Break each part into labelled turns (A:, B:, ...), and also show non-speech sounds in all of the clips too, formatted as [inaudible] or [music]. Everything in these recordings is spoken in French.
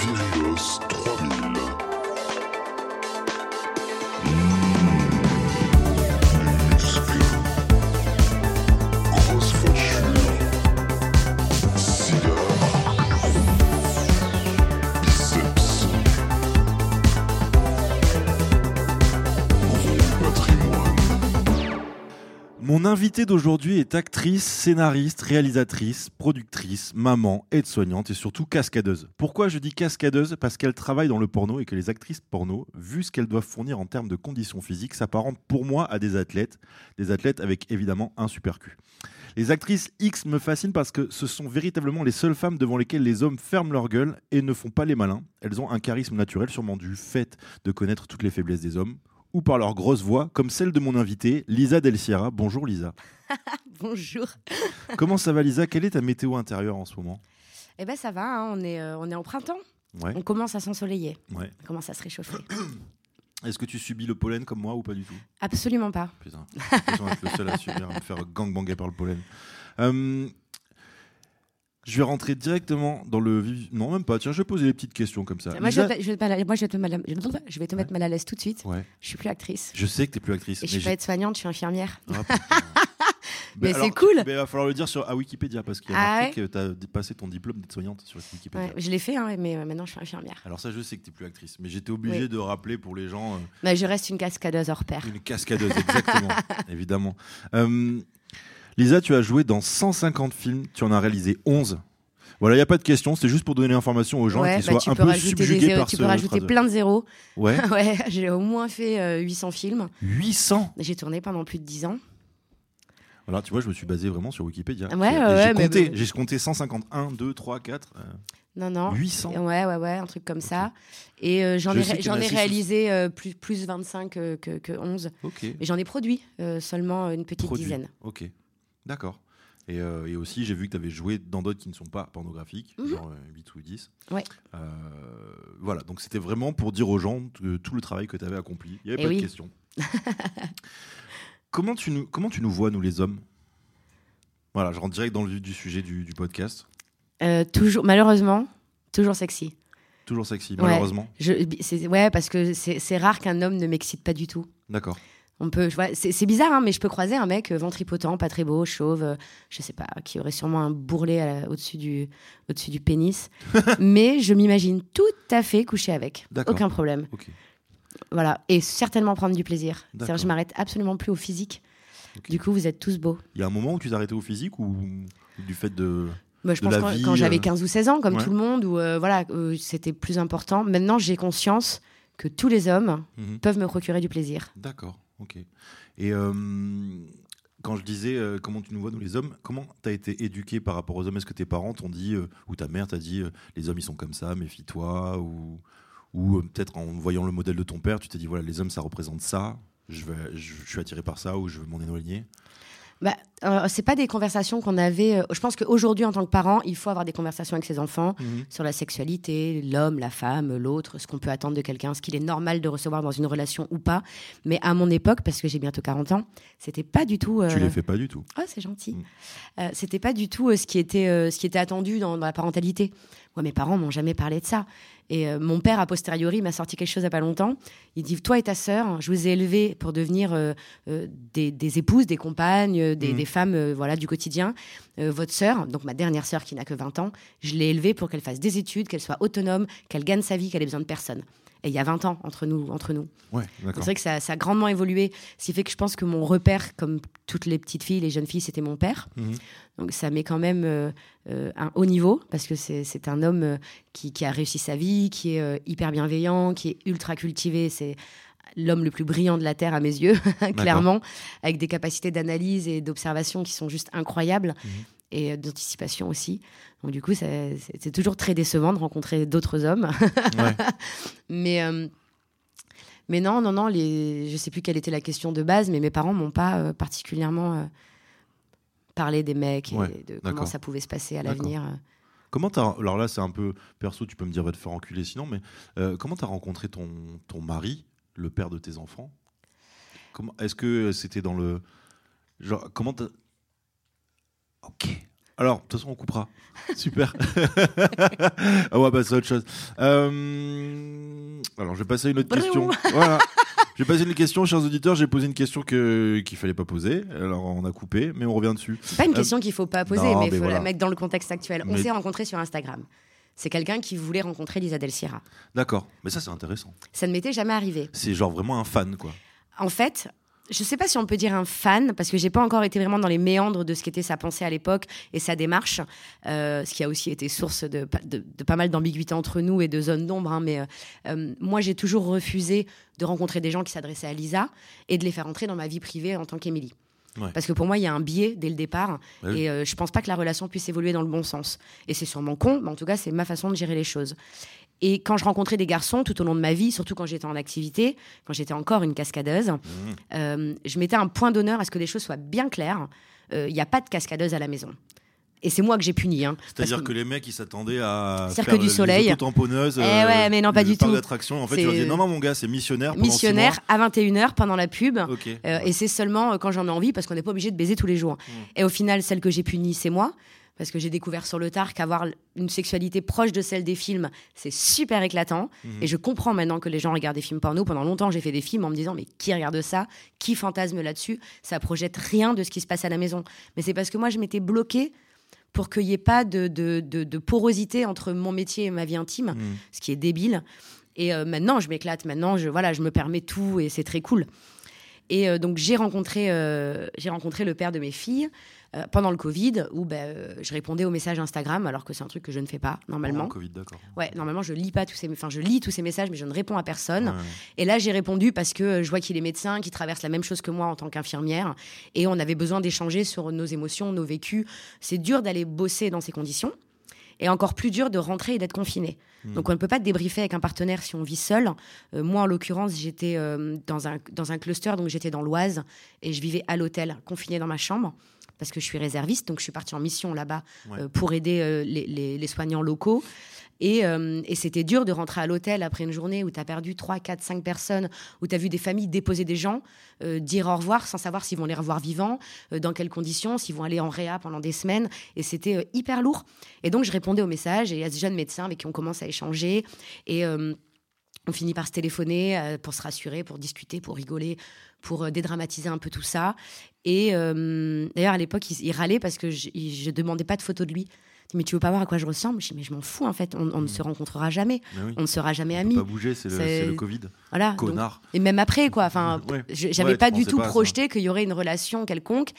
A: Vieillos 3000.
B: Mon invitée d'aujourd'hui est actrice, scénariste, réalisatrice, productrice, maman, aide-soignante et surtout cascadeuse. Pourquoi je dis cascadeuse? Parce qu'elle travaille dans le porno et que les actrices porno, vu ce qu'elles doivent fournir en termes de conditions physiques, s'apparentent pour moi à des athlètes, des athlètes avec évidemment un super cul. Les actrices X me fascinent parce que ce sont véritablement les seules femmes devant lesquelles les hommes ferment leur gueule et ne font pas les malins. Elles ont un charisme naturel, sûrement du fait de connaître toutes les faiblesses des hommes, ou par leur grosse voix, comme celle de mon invitée, Lisa Del Sierra. Bonjour Lisa. [laughs]
C: Bonjour. [laughs]
B: Comment ça va Lisa? Quelle est ta météo intérieure en ce moment?
C: Eh ben ça va, hein, on, est, euh, on est en printemps.
B: Ouais.
C: On commence à s'ensoleiller.
B: ouais.
C: On commence à se réchauffer. [clears throat]
B: Est-ce que tu subis le pollen comme moi ou pas du tout?
C: Absolument pas.
B: Putain, l'impression d'être le seul à subir, à me faire gangbanger par le pollen. Euh, je vais rentrer directement dans le vif- Non, même pas. Tiens, je vais poser des petites questions comme ça.
C: Moi, je vais, te- je vais te mal à- moi, je vais te, mal à- je vais te mettre mal à l'aise tout de suite.
B: Ouais.
C: Je suis plus actrice.
B: Je sais que t'es plus actrice.
C: Et je suis
B: mais
C: pas aide-soignante, je suis infirmière.
B: Ah. [laughs]
C: Mais
B: Bah,
C: c'est cool.
B: Il va falloir le dire sur à Wikipédia parce qu'il y a
C: Ah
B: marqué que tu as passé ton diplôme d'aide-soignante sur Wikipédia.
C: Ouais, je l'ai fait, hein, mais euh, maintenant je suis infirmière.
B: Alors ça, je sais que tu plus actrice, mais j'étais obligé
C: Oui.
B: de rappeler pour les gens euh,
C: Mais je reste une cascadeuse hors pair.
B: une cascadeuse, exactement, [laughs] évidemment. Euh, Lisa, tu as joué dans 150 films, tu en as réalisé 11. Voilà, il n'y a pas de question, c'est juste pour donner l'information aux gens
C: Ouais,
B: qui
C: bah,
B: soient
C: tu
B: un
C: peux
B: peu subjugués
C: zéros-
B: par
C: tu
B: ce
C: peux rajouter plein de zéros.
B: Ouais, [laughs]
C: ouais, j'ai au moins fait euh, 800 films.
B: 800
C: J'ai tourné pendant plus de 10 ans.
B: Voilà, tu vois, je me suis basé vraiment sur Wikipédia.
C: Ouais,
B: Et
C: ouais,
B: j'ai compté,
C: bon.
B: j'ai compté 151, 2, 3, 4,
C: Non, non.
B: 800.
C: Ouais, ouais, ouais, un truc comme ça. Et euh, j'en
B: Je
C: ai, j'en ai réalisé euh, plus, plus 25 que, que, que 11.
B: Ok.
C: Mais j'en ai produit euh, seulement une petite
B: Produit.
C: dizaine.
B: Ok, d'accord. Et, euh, et aussi, j'ai vu que tu avais joué dans d'autres qui ne sont pas pornographiques,
C: Mhm.
B: genre euh, 8 ou 10.
C: Ouais.
B: Euh, voilà, donc c'était vraiment pour dire aux gens que tout le travail que tu avais accompli. Il n'y avait pas
C: oui.
B: de question. [laughs] comment, tu nous, comment tu nous vois, nous les hommes? Voilà, je rentre direct dans le vif du sujet du, du podcast.
C: Euh, toujours, malheureusement, toujours sexy.
B: Toujours sexy,
C: Ouais.
B: malheureusement.
C: Je, ouais, parce que c'est rare qu'un homme ne m'excite pas du tout.
B: D'accord.
C: On peut, c'est c'est bizarre, hein, mais je peux croiser un mec euh, ventripotent, pas très beau, chauve, euh, je sais pas, qui aurait sûrement un bourrelet au-dessus du, au-dessus du pénis. [laughs] mais je m'imagine tout à fait coucher avec. Aucun problème. Voilà. Et certainement prendre du plaisir. C'est-à-dire,
B: D'accord.
C: je m'arrête absolument plus au physique. Du coup, vous êtes tous beaux.
B: Il y a un moment où tu arrêté au physique ou du fait de.
C: Moi, je
B: de
C: pense
B: la
C: quand,
B: vie,
C: quand j'avais
B: euh,
C: 15 ou 16 ans, comme
B: ouais.
C: tout le monde, où euh, voilà, euh, c'était plus important. Maintenant, j'ai conscience que tous les hommes
B: Mhm.
C: peuvent me procurer du plaisir.
B: D'accord, ok. Et euh, quand je disais euh, comment tu nous vois, nous les hommes, comment tu as été éduqué par rapport aux hommes? Est-ce que tes parents t'ont dit, euh, ou ta mère t'a dit, les hommes ils sont comme ça, méfie-toi Ou, ou peut-être en voyant le modèle de ton père, tu t'es dit, voilà, les hommes ça représente ça, je, je, je suis attiré par ça ou je veux m'en éloigner?
C: Bah, euh, c'est pas des conversations qu'on avait. euh, je pense qu'aujourd'hui, en tant que parent, il faut avoir des conversations avec ses enfants sur la sexualité, l'homme, la femme, l'autre, ce qu'on peut attendre de quelqu'un, ce qu'il est normal de recevoir dans une relation ou pas. Mais à mon époque, parce que j'ai bientôt 40 ans, c'était pas du tout. euh,
B: Tu les fais pas du tout.
C: Oh, c'est gentil.
B: Mm.
C: Euh, c'était pas du tout euh, ce qui était, ce qui était attendu dans, dans la parentalité. Moi, mes parents m'ont jamais parlé de ça. Et euh, mon père, a posteriori, m'a sorti quelque chose il y a pas longtemps. Il dit Toi et ta sœur, je vous ai élevés pour devenir euh, euh, des, des épouses, des compagnes, des,
B: Mhm.
C: des femmes voilà, du quotidien. Votre sœur, donc ma dernière sœur qui n'a que 20 ans, je l'ai élevée pour qu'elle fasse des études, qu'elle soit autonome, qu'elle gagne sa vie, qu'elle ait besoin de personne. Et il y a 20 ans entre nous. Entre nous.
B: Ouais,
C: C'est vrai que ça, ça a grandement évolué. Ce qui fait que je pense que mon repère, comme toutes les petites filles, les jeunes filles, c'était mon père.
B: Mhm.
C: Donc ça met quand même euh, euh, un haut niveau, parce que c'est un homme euh, qui, qui a réussi sa vie, qui est hyper bienveillant, qui est ultra cultivé. C'est l'homme le plus brillant de la Terre à mes yeux, [laughs] clairement, avec des capacités d'analyse et d'observation qui sont juste incroyables.
B: Mhm.
C: Et euh, d'anticipation aussi. Donc, du coup, c'est toujours très décevant de rencontrer d'autres hommes. [laughs]
B: Ouais.
C: Mais, euh, mais non, non, non, les, je sais plus quelle était la question de base, mais mes parents m'ont pas euh, particulièrement euh, parlé des mecs et
B: Ouais,
C: de comment ça pouvait se passer à l'avenir.
B: Comment t'as. Alors là, c'est un peu perso, tu peux me dire va te faire enculer sinon, mais comment t'as rencontré ton, ton mari, le père de tes enfants? Comment Est-ce que c'était dans le. Genre, comment. Ok. Alors, de toute façon, on coupera. [laughs] Super. [laughs] ah ouais, bah, c'est autre chose. Euh, Alors, je vais passer à une autre question. Voilà. Je vais passer une question, chers auditeurs. J'ai posé une question que qu'il fallait pas poser. Alors, on a coupé, mais on revient dessus.
C: C'est pas une
B: Euh,
C: question qu'il faut pas poser,
B: non,
C: mais il faut
B: voilà.
C: la mettre dans le contexte actuel. On s'est rencontrés sur Instagram. C'est quelqu'un qui voulait rencontrer Lisa Del Sierra.
B: D'accord. Mais ça, c'est intéressant.
C: Ça ne m'était jamais arrivé.
B: C'est genre vraiment un fan, quoi.
C: En fait, je sais pas si on peut dire un fan, parce que j'ai pas encore été vraiment dans les méandres de ce qu'était sa pensée à l'époque et sa démarche, euh, ce qui a aussi été source de, pa- de- de pas mal d'ambiguïté entre nous et de zones d'ombre. hein, mais euh, euh, moi, j'ai toujours refusé de rencontrer des gens qui s'adressaient à Lisa et de les faire entrer dans ma vie privée en tant qu'Émilie.
B: Ouais.
C: Parce que pour moi, il y a un biais dès le départ,
B: Bah oui.
C: et euh, je pense pas que la relation puisse évoluer dans le bon sens. Et c'est sûrement con, mais en tout cas, c'est ma façon de gérer les choses. Et quand je rencontrais des garçons tout au long de ma vie, surtout quand j'étais en activité, quand j'étais encore une cascadeuse,
B: Mmh.
C: euh, je mettais un point d'honneur à ce que les choses soient bien claires. Euh, Il n'y a pas de cascadeuse à la maison. Et c'est moi que j'ai puni. hein,
B: C'est-à-dire que... les mecs, ils s'attendaient à
C: Cirque
B: faire
C: du Soleil.
B: autotamponneuses,
C: Eh ouais, mais non, pas du tout.
B: d'attractions. En fait, tu leur dis non, non, mon gars, c'est missionnaire.
C: missionnaire à 21h pendant la pub. Euh, et c'est seulement euh, quand j'en ai envie, parce qu'on n'est pas obligé de baiser tous les jours.
B: Mm.
C: Et au final, celle que j'ai punie, c'est moi. Parce que j'ai découvert sur le tard qu'avoir une sexualité proche de celle des films, c'est super éclatant.
B: Mhm.
C: Et je comprends maintenant que les gens regardent des films porno. Pendant longtemps, j'ai fait des films en me disant, mais qui regarde ça? Qui fantasme là-dessus? Ça projette rien de ce qui se passe à la maison. Mais c'est parce que moi, je m'étais bloquée pour qu'il n'y ait pas de, de, de- de porosité entre mon métier et ma vie intime,
B: Mhm.
C: ce qui est débile. Et euh, maintenant, je m'éclate. Maintenant, je, voilà, je me permets tout et c'est très cool. Et euh, donc, j'ai rencontré, euh, j'ai rencontré le père de mes filles euh, pendant le Covid, où euh, je répondais aux messages Instagram, alors que c'est un truc que je ne fais pas normalement.
B: Pendant le Covid, d'accord.
C: Ouais, normalement, je lis pas tous ces, enfin, je lis tous ces messages, mais je ne réponds à personne.
B: Ouais.
C: Et là, j'ai répondu parce que euh, je vois qu'il est médecin, qu'il traverse la même chose que moi en tant qu'infirmière, et on avait besoin d'échanger sur nos émotions, nos vécus. C'est dur d'aller bosser dans ces conditions, et encore plus dur de rentrer et d'être confiné. Donc, on ne peut pas débriefer avec un partenaire si on vit seul. Euh, moi, en l'occurrence, j'étais euh, dans, un, dans un cluster, donc j'étais dans l'Oise, et je vivais à l'hôtel, confinée dans ma chambre. Parce que je suis réserviste, donc je suis partie en mission là-bas
B: Ouais.
C: euh, pour aider euh, les, les- les soignants locaux. Et, euh, et c'était dur de rentrer à l'hôtel après une journée où tu as perdu 3, 4, 5 personnes, où tu as vu des familles déposer des gens, dire au revoir sans savoir s'ils vont les revoir vivants, dans quelles conditions, s'ils vont aller en réa pendant des semaines. Et c'était hyper lourd. Et donc je répondais aux messages et il y a ce jeune médecin avec qui on commence à échanger. Et on finit par se téléphoner euh, pour se rassurer, pour discuter, pour rigoler, pour euh, dédramatiser un peu tout ça. Et euh, d'ailleurs, à l'époque, il, il râlait parce que je, je demandais pas de photos de lui. Mais tu veux pas voir à quoi je ressemble? Je dis, Mais je m'en fous, en fait. On, on ne se rencontrera jamais.
B: Oui.
C: On ne sera jamais
B: On
C: amis.
B: peut pas bouger, c'est le, Covid.
C: Voilà. donc-
B: Connard.
C: et même après, quoi. Enfin,
B: Ouais.
C: je- j'avais
B: Ouais,
C: pas du tout
B: pas
C: projeté qu'il y aurait une relation quelconque.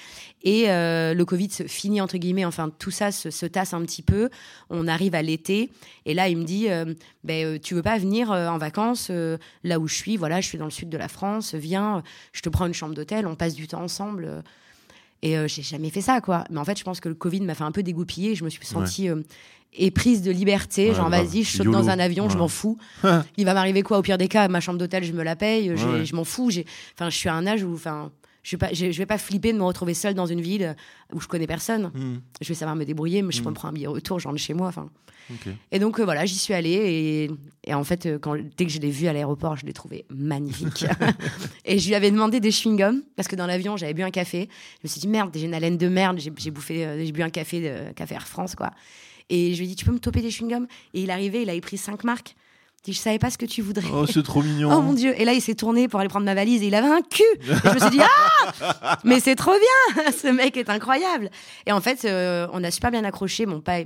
C: Et euh, le Covid se finit, entre guillemets. Enfin, tout ça se, se tasse un petit peu. On arrive à l'été. Et là, il me dit euh, ben, euh, Tu veux pas venir euh, en vacances là où je suis? Voilà, je suis dans le sud de la France. Viens, je te prends une chambre d'hôtel. On passe du temps ensemble. Et euh, j'ai jamais fait ça, quoi. Mais en fait, je pense que le Covid m'a fait un peu dégoupiller. Je me suis sentie euh, éprise de liberté.
B: Ouais,
C: genre, vas-y, je saute
B: YOLO.
C: dans un avion, je m'en fous. [laughs] Il va m'arriver quoi? Au pire des cas Ma chambre d'hôtel, je me la paye. Je m'en fous. Enfin, je suis à un âge où, enfin, je vais pas, je je vais pas flipper de me retrouver seule dans une ville où je connais personne.
B: Hmm,
C: Je vais savoir me débrouiller, mais je me prends un billet retour, je rentre chez moi. Enfin. Et donc euh, voilà, j'y suis allée et, et en fait, euh, quand, dès que je l'ai vu à l'aéroport, je l'ai trouvé magnifique. [laughs] et je lui avais demandé des chewing-gums parce que dans l'avion, j'avais bu un café. Je me suis dit merde, j'ai une haleine de merde. J'ai j'ai bouffé, euh, j'ai bu un café, de, café Air France quoi. Et je lui ai dit tu peux me toper des chewing-gums? Et il arrivait, il avait pris cinq marques. Je dis je savais pas ce que tu voudrais.
B: Oh, c'est trop mignon.
C: Oh mon dieu Et là, il s'est tourné pour aller prendre ma valise et il avait un cul. Et je me suis dit ah, [laughs] mais c'est trop bien. [laughs] Ce mec est incroyable. Et en fait, euh, on a super bien accroché. Mon pas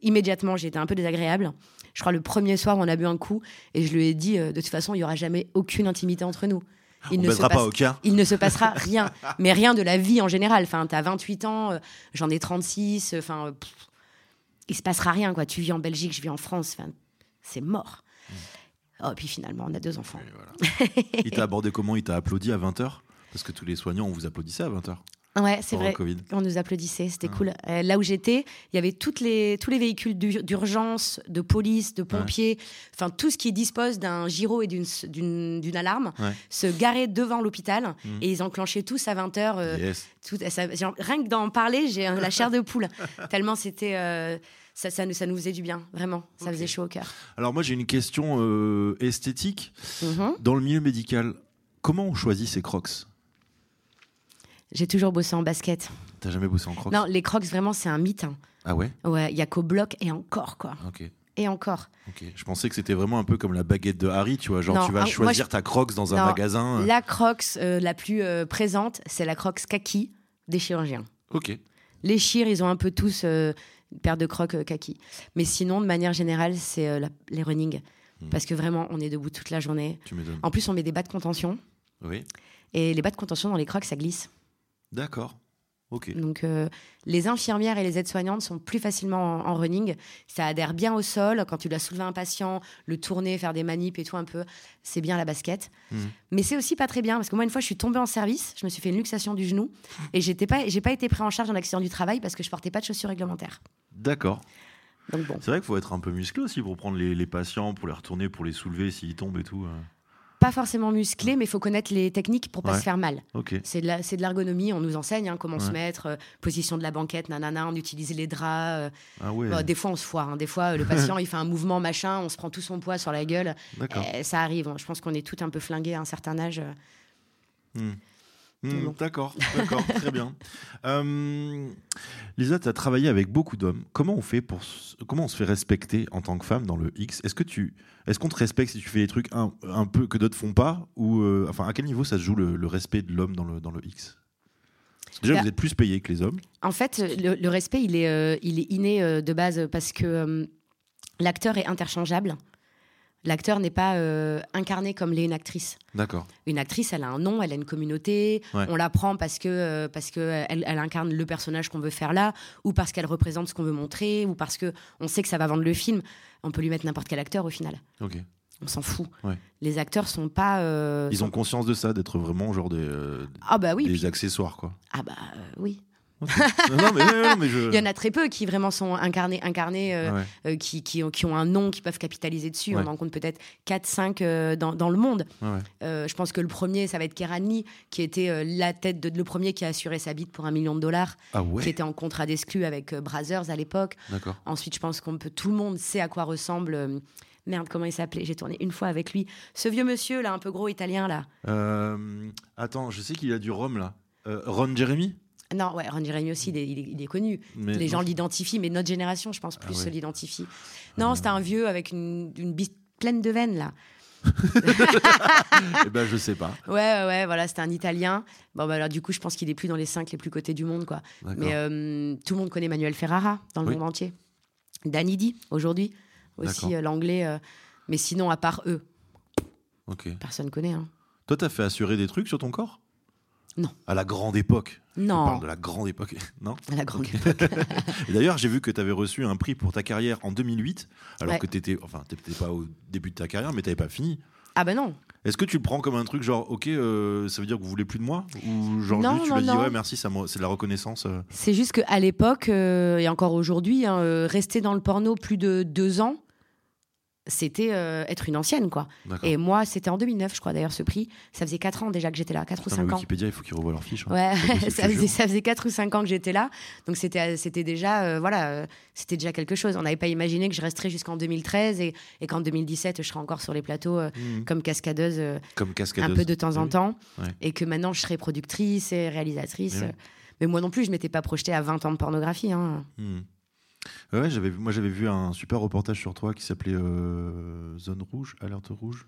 C: immédiatement, j'ai été un peu désagréable. Je crois le premier soir, on a bu un coup et je lui ai dit euh, de toute façon, il y aura jamais aucune intimité entre nous. Il ne, se passe-
B: pas, hein
C: il ne se passera [laughs] rien, mais rien de la vie en général. Enfin, t'as 28 ans, euh, j'en ai 36. euh, Enfin, il se passera rien quoi. Tu vis en Belgique, je vis en France. Enfin, c'est mort. Oh, puis finalement, on a deux enfants.
B: Voilà. Il t'a abordé comment? Il t'a applaudi à 20h Parce que tous les soignants, on vous applaudissait à 20h.
C: Ouais, c'est vrai. On nous applaudissait, c'était
B: Ah.
C: cool. Euh, là où j'étais, il y avait toutes les, tous les véhicules d'ur- d'urgence, de police, de pompiers, enfin tout ce qui dispose d'un gyro et d'une alarme,
B: Ouais.
C: se garer devant l'hôpital
B: Mhm.
C: et ils enclenchaient tous à 20h.
B: Yes.
C: rien que d'en parler, j'ai euh, la chair de poule. [laughs] Tellement c'était. euh, ça, ça, nous- ça nous faisait du bien, vraiment. Ça faisait chaud au cœur.
B: Alors moi, j'ai une question euh, esthétique.
C: Mhm.
B: Dans le milieu médical, comment on choisit ses crocs?
C: J'ai toujours bossé en basket.
B: T'as jamais bossé en crocs?
C: Non, les crocs, vraiment, c'est un mythe. hein.
B: Ah ouais?
C: Ouais, il y a qu'au bloc et encore, quoi.
B: Ok.
C: Et encore.
B: Ok. Je pensais que c'était vraiment un peu comme la baguette de Harry, tu vois. Genre,
C: Non,
B: tu vas
C: ah, moi,
B: choisir
C: je-
B: ta crocs dans un
C: Non,
B: magasin. euh.
C: La crocs euh, la plus euh, présente, c'est la crocs kaki des chirurgiens.
B: Ok.
C: Les chires, ils ont un peu tous euh, une paire de crocs euh, kaki. Mais sinon, de manière générale, c'est euh, les running.
B: Hmm.
C: Parce que vraiment, on est debout toute la journée.
B: Tu.
C: En plus, on met des bas de contention.
B: Oui.
C: Et les bas de contention dans les crocs, ça glisse.
B: D'accord.
C: Donc, euh, les infirmières et les aides-soignantes sont plus facilement en, en running. Ça adhère bien au sol. Quand tu dois soulever un patient, le tourner, faire des manips et tout un peu, c'est bien la basket.
B: Mhm.
C: Mais c'est aussi pas très bien parce que moi, une fois, je suis tombée en service, je me suis fait une luxation du genou et j'étais pas, j'ai pas été pris en charge en accident du travail parce que je portais pas de chaussures réglementaires.
B: D'accord.
C: Donc bon,
B: C'est vrai qu'il faut être un peu musclé aussi pour prendre les, les patients, pour les retourner, pour les soulever s'ils tombent et tout.
C: Pas forcément musclé, mais il faut connaître les techniques pour pas
B: Ouais.
C: se faire mal. C'est de l'ergonomie, on nous enseigne hein, comment se mettre, euh, position de la banquette, nanana, on utilise les draps. euh,
B: Ah ouais.
C: Bon, des fois, on se foire. hein. Des fois, euh, le [laughs] patient, il fait un mouvement, machin, on se prend tout son poids sur la gueule. Eh, ça arrive. Je pense qu'on est tout un peu flingués à un certain âge.
B: Hmm.
C: Bon.
B: D'accord, [laughs] d'accord, très bien. Euh, Lisa, tu as travaillé avec beaucoup d'hommes. Comment on fait pour comment on se fait respecter en tant que femme dans le X? Est-ce que tu est-ce qu'on te respecte si tu fais des trucs un, un peu que d'autres font pas? Ou euh, enfin à quel niveau ça se joue le, le respect de l'homme dans le dans le X? Déjà,
C: Bah-
B: vous êtes plus payé que les hommes.
C: En fait, le, le respect, il est, euh, il est inné euh, de base parce que l'acteur est interchangeable. L'acteur n'est pas euh, incarné comme l'est une actrice.
B: D'accord.
C: Une actrice, elle a un nom, elle a une communauté.
B: Ouais.
C: On la prend parce que euh, parce que elle, elle incarne le personnage qu'on veut faire là, ou parce qu'elle représente ce qu'on veut montrer, ou parce que on sait que ça va vendre le film. On peut lui mettre n'importe quel acteur au final.
B: Ok.
C: On s'en fout.
B: Ouais.
C: Les acteurs sont pas. euh,
B: Ils ont conscience de ça, d'être vraiment genre des,
C: Ah bah oui.
B: des
C: puis-
B: accessoires quoi.
C: Ah bah oui.
B: Ok. non, non, mais, non, mais je.
C: Il y en a très peu qui vraiment sont incarnés, incarnés euh,
B: Ouais.
C: euh, qui, qui, ont, qui ont un nom, qui peuvent capitaliser dessus.
B: Ouais.
C: On en compte peut-être 4-5 euh, dans, dans le monde.
B: Ouais.
C: Euh, je pense que le premier, ça va être Kerani, qui était la tête de le premier qui a assuré sa bite pour un million de dollars,
B: Ah
C: qui était en contrat d'exclus avec Brazzers à l'époque. Ensuite, je pense qu'on peut, tout le monde sait à quoi ressemble. merde, comment il s'appelait J'ai tourné une fois avec lui. Ce vieux monsieur là, un peu gros italien là.
B: Attends, je sais qu'il a du rhum là. Ron Jeremy?
C: Non, ouais, Ron Jeremy aussi, il est, il connu.
B: Mais
C: les gens l'identifient, mais notre génération, je pense, plus
B: Ah
C: se l'identifie. Non, c'était un vieux avec une, une bite pleine de veines, là.
B: Eh ben, je sais pas. [laughs]
C: Ouais, ouais, voilà, c'était un Italien. Bon, bah alors, du coup, je pense qu'il est plus dans les cinq les plus cotés du monde, quoi. Mais euh, tout le monde connaît Manuel Ferrara dans le
B: Oui.
C: monde entier. Danny aujourd'hui, aussi euh, l'anglais. euh, mais sinon, à part eux,
B: Ok.
C: personne connaît. Hein.
B: Toi, t'as fait assurer des trucs sur ton corps?
C: Non.
B: À la grande époque. On parle
C: Non,
B: de la grande époque. [laughs] Non
C: à la grande
B: Ok.
C: époque. [laughs]
B: D'ailleurs, j'ai vu que tu avais reçu un prix pour ta carrière en 2008, alors
C: Ouais.
B: que tu étais, enfin, pas au début de ta carrière, mais t'avais pas fini.
C: Ah bah non,
B: Est-ce que tu le prends comme un truc genre, ok, euh, ça veut dire que vous voulez plus de moi? Ou genre
C: Non,
B: tu
C: non,
B: l'as dit,
C: non.
B: ouais, merci, c'est de la reconnaissance euh.
C: c'est juste qu'à l'époque, euh, et encore aujourd'hui, hein, rester dans le porno plus de deux ans, c'était euh, être une ancienne, quoi. Et moi, c'était en 2009, je crois d'ailleurs, ce prix. Ça faisait 4 ans déjà que j'étais là, 4 ou
B: Putain, mais
C: 5 ans.
B: Wikipédia, il faut qu'ils revoient leurs fiches. hein.
C: Ouais, [laughs] ça faisait, ça faisait 4 ou 5 ans que j'étais là. Donc c'était c'était déjà, euh, voilà, euh, c'était déjà quelque chose. On n'avait pas imaginé que je resterais jusqu'en 2013 et, et qu'en 2017, je serais encore sur les plateaux
B: Mhm.
C: comme cascadeuse
B: Comme
C: un
B: cascadeuse.
C: peu de temps en
B: Oui.
C: temps.
B: Ouais.
C: Et que maintenant, je serais productrice et réalisatrice.
B: Eh oui.
C: Mais moi non plus, je m'étais pas projetée à 20 ans de pornographie. hein.
B: Hmm. Ouais, j'avais, moi j'avais vu un super reportage sur toi qui s'appelait euh, Zone Rouge, Alerte Rouge,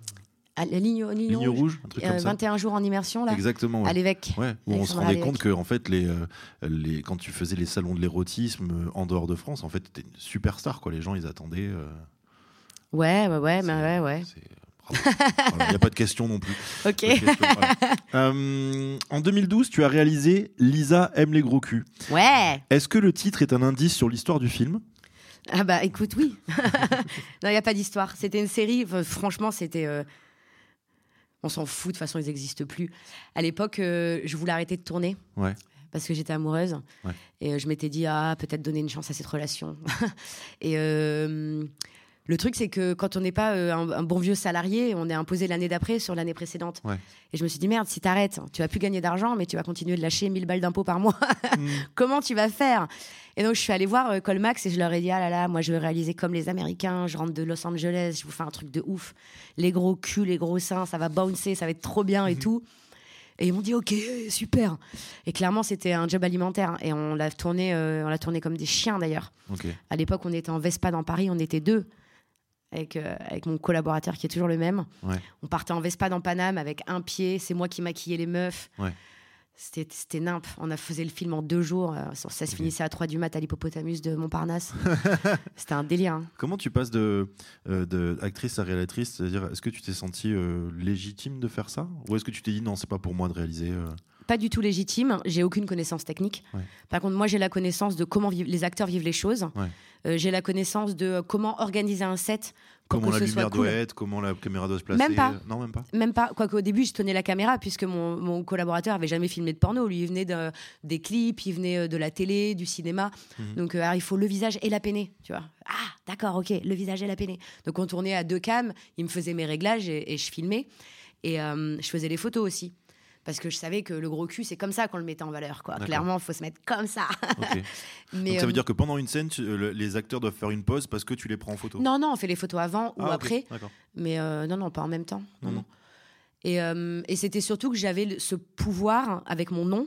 C: À la ligne, ligne,
B: Ligne
C: rouge,
B: Rouge, un truc
C: euh,
B: comme ça.
C: 21 jours en immersion, là,
B: Exactement. ouais.
C: à l'évêque.
B: Ouais, où on se rendait compte que en fait les, euh, les quand tu faisais les salons de l'érotisme en dehors de France, en fait, t'étais une superstar quoi. Les gens ils attendaient. euh,
C: Ouais, ouais, ouais, mais ouais, ouais.
B: Il n'y a pas de question non plus. [laughs]
C: Ok.
B: Question, voilà. Euh, en 2012, tu as réalisé Lisa aime les gros culs.
C: Ouais.
B: Est-ce que le titre est un indice sur l'histoire du film?
C: Ah bah écoute, oui. [laughs] non, il n'y a pas d'histoire. C'était une série, enfin, franchement, c'était... euh, On s'en fout, de toute façon, ils n'existent plus. À l'époque, euh, je voulais arrêter de tourner.
B: Ouais.
C: Parce que j'étais amoureuse.
B: Ouais.
C: Et je m'étais dit, ah, peut-être donner une chance à cette relation. [laughs] et euh, le truc, c'est que quand on n'est pas euh, un, un bon vieux salarié, on est imposé l'année d'après sur l'année précédente.
B: Ouais.
C: Et je me suis dit, merde, si t'arrêtes, tu vas plus gagner d'argent, mais tu vas continuer de lâcher 1000 balles d'impôts par mois.
B: Hmm. [laughs]
C: Comment tu vas faire? Et donc, je suis allée voir euh, Colmax et je leur ai dit, ah là là, moi, je veux réaliser comme les Américains. Je rentre de Los Angeles, je vous fais un truc de ouf. Les gros culs, les gros seins, ça va bouncer, ça va être trop bien et tout. Et ils m'ont dit ok, super. Et clairement, c'était un job alimentaire. Et on l'a tourné, euh, on l'a tourné comme des chiens d'ailleurs. À l'époque, on était en Vespa dans Paris, on était deux. Avec, euh, avec mon collaborateur qui est toujours le même.
B: Ouais.
C: On partait en Vespa dans Paname avec un pied, c'est moi qui maquillais les meufs.
B: Ouais.
C: C'était c'était nimp. On a faisait le film en deux jours. euh, Ça ça se finissait à 3 du mat à l'hippopotamus de Montparnasse. [laughs] C'était un délire. hein.
B: Comment tu passes de, euh, de actrice à réalisatrice? C'est-à-dire, est-ce que tu t'es senti euh, légitime de faire ça? Ou est-ce que tu t'es dit non, c'est pas pour moi de réaliser
C: Pas du tout légitime. J'ai aucune connaissance technique.
B: Ouais.
C: Par contre, moi, j'ai la connaissance de comment vivent- les acteurs vivent les choses.
B: Ouais.
C: Euh, j'ai la connaissance de euh, comment organiser un set pour
B: Comment
C: que
B: la
C: ce soit
B: lumière
C: cool.
B: doit être Comment la caméra doit se placer
C: Même pas.
B: Non, même pas.
C: Même pas. Quoique au début, je tenais la caméra puisque mon, mon collaborateur avait jamais filmé de porno. Lui, il venait de- des clips, il venait euh, de la télé, du cinéma.
B: Mhm.
C: Donc, euh, alors, il faut le visage et la peinée, tu vois. Ah, d'accord, ok, le visage et la peinée. Donc, on tournait à deux cams. Il me faisait mes réglages et, et je filmais. Et euh, je faisais les photos aussi. Parce que je savais que le gros cul, c'est comme ça qu'on le mettait en valeur. Quoi. Clairement, il faut se mettre comme ça. [laughs] Mais,
B: Donc ça
C: euh,
B: veut dire que pendant une scène, tu- euh, le- les acteurs doivent faire une pause parce que tu les prends en photo?
C: Non, non, on fait les photos avant ou
B: Ah,
C: après. Mais euh, non, non, pas en même temps. Non, non. Et, euh, et c'était surtout que j'avais ce pouvoir, avec mon nom,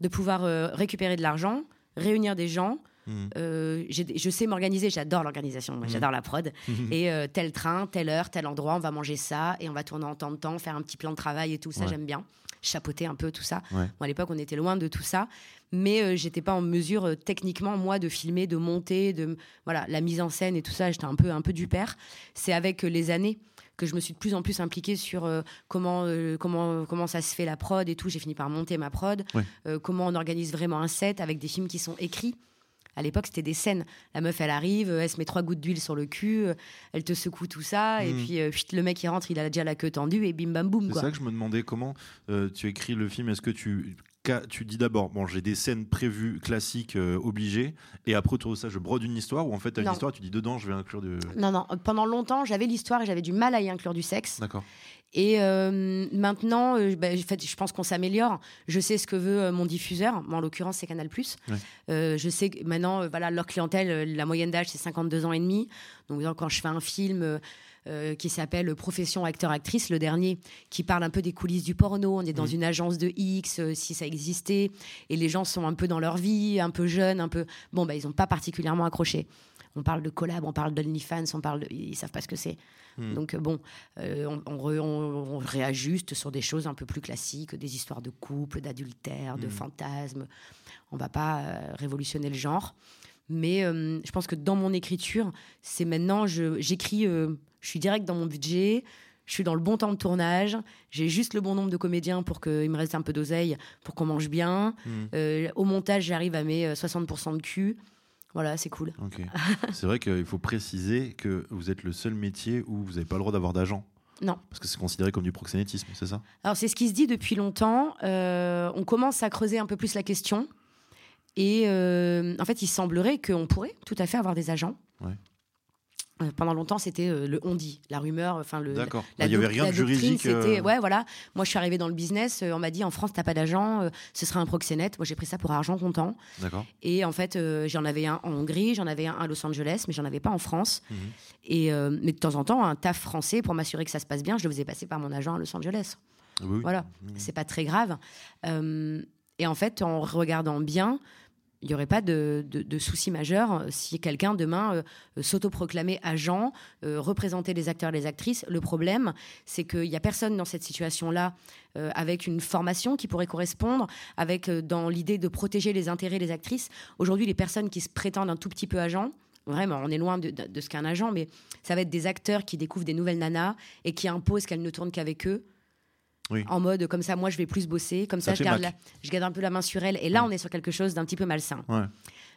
C: de pouvoir euh, récupérer de l'argent, réunir des gens. Euh, j'ai- je sais m'organiser, j'adore l'organisation,
B: Mhm.
C: j'adore la prod. [laughs] Et euh, tel train, telle heure, tel endroit, on va manger ça et on va tourner en temps de temps, faire un petit plan de travail et tout ça,
B: Ouais.
C: j'aime bien. Chapeauter un peu tout ça.
B: Ouais.
C: Bon, à l'époque, on était loin de tout ça, mais euh, j'étais pas en mesure euh, techniquement, moi, de filmer, de monter, de voilà, la mise en scène et tout ça. J'étais un peu, un peu du père. C'est avec euh, les années que je me suis de plus en plus impliquée sur euh, comment, comment, comment ça se fait la prod et tout. J'ai fini par monter ma prod,
B: Ouais.
C: Comment on organise vraiment un set avec des films qui sont écrits. À l'époque, c'était des scènes. La meuf, elle arrive, elle se met trois gouttes d'huile sur le cul, elle te secoue tout ça, et
B: Mhm.
C: puis euh, le mec, il rentre, il a déjà la queue tendue, et bim bam boum.
B: C'est ça que je me demandais comment euh, tu écris le film. Est-ce que tu tu dis d'abord bon j'ai des scènes prévues classiques euh, obligées et après autour de ça je brode une histoire ou en fait t'as une
C: Non.
B: histoire tu dis dedans je vais inclure de
C: Non, non, pendant longtemps, j'avais l'histoire et j'avais du mal à y inclure du sexe.
B: d'accord
C: Et euh, maintenant, euh, bah, en fait, je pense qu'on s'améliore. Je sais ce que veut euh, mon diffuseur. Moi, en l'occurrence, c'est Canal+.
B: Ouais.
C: Je sais que maintenant, voilà, leur clientèle, la moyenne d'âge, c'est 52 ans et demi. Donc, quand je fais un film qui s'appelle Profession acteur-actrice, le dernier, qui parle un peu des coulisses du porno, on est dans
B: Mhm.
C: une agence de X, si ça existait, et les gens sont un peu dans leur vie, un peu jeunes, un peu... Bon, bah, ils n'ont pas particulièrement accroché. On parle de collab, on parle d'OnlyFans, on parle de... Ils savent pas ce que c'est.
B: Mhm.
C: Donc euh, bon, euh, on, on re- on- on réajuste sur des choses un peu plus classiques, des histoires de couple, d'adultère, de
B: Mhm.
C: fantasmes. On va pas euh, révolutionner le genre. Mais euh, je pense que dans mon écriture, c'est maintenant, je- j'écris, je suis direct dans mon budget, je suis dans le bon temps de tournage, j'ai juste le bon nombre de comédiens pour qu'il me reste un peu d'oseille, pour qu'on mange bien. Euh, au montage, j'arrive à mes euh, 60% de cul. Voilà, c'est cool. [laughs]
B: c'est vrai qu'il faut préciser que vous êtes le seul métier où vous n'avez pas le droit d'avoir d'agent
C: Non.
B: parce que c'est considéré comme du proxénétisme c'est ça?
C: Alors c'est ce qui se dit depuis longtemps. Euh, on commence à creuser un peu plus la question. Et euh, en fait, il semblerait qu'on pourrait tout à fait avoir des agents.
B: Ouais.
C: Euh, pendant longtemps, c'était euh, le on dit, la rumeur, enfin le.
B: d'accord il y avait rien de juridique euh,
C: ouais, voilà. Moi, je suis arrivée dans le business. euh, on m'a dit en France, t'as pas d'agent, euh, ce sera un proxénète. Moi, j'ai pris ça pour argent comptant.
B: d'accord
C: Et en fait, euh, j'en avais un en Hongrie, j'en avais un à Los Angeles, mais j'en avais pas en France.
B: Mhm.
C: Et mais de temps en temps, un taf français pour m'assurer que ça se passe bien, je le faisais passer par mon agent à Los Angeles.
B: Oui.
C: Voilà,
B: Mhm.
C: c'est pas très grave. Et en fait, en regardant bien, il n'y aurait pas de, souci majeur euh, si quelqu'un demain euh, s'autoproclamait agent, euh, représentait les acteurs et les actrices. Le problème, c'est qu'il n'y a personne dans cette situation-là avec une formation qui pourrait correspondre, avec dans l'idée de protéger les intérêts des actrices. Aujourd'hui, les personnes qui se prétendent un tout petit peu agents, Vraiment, on est loin de, de- ce qu'est un agent, mais ça va être des acteurs qui découvrent des nouvelles nanas et qui imposent qu'elles ne tournent qu'avec eux
B: Oui.
C: en mode comme ça moi je vais plus bosser comme ça,
B: Ça
C: je garde,
B: Mac.
C: la- je garde un peu la main sur elle et là
B: Ouais.
C: on est sur quelque chose d'un petit peu malsain
B: Ouais.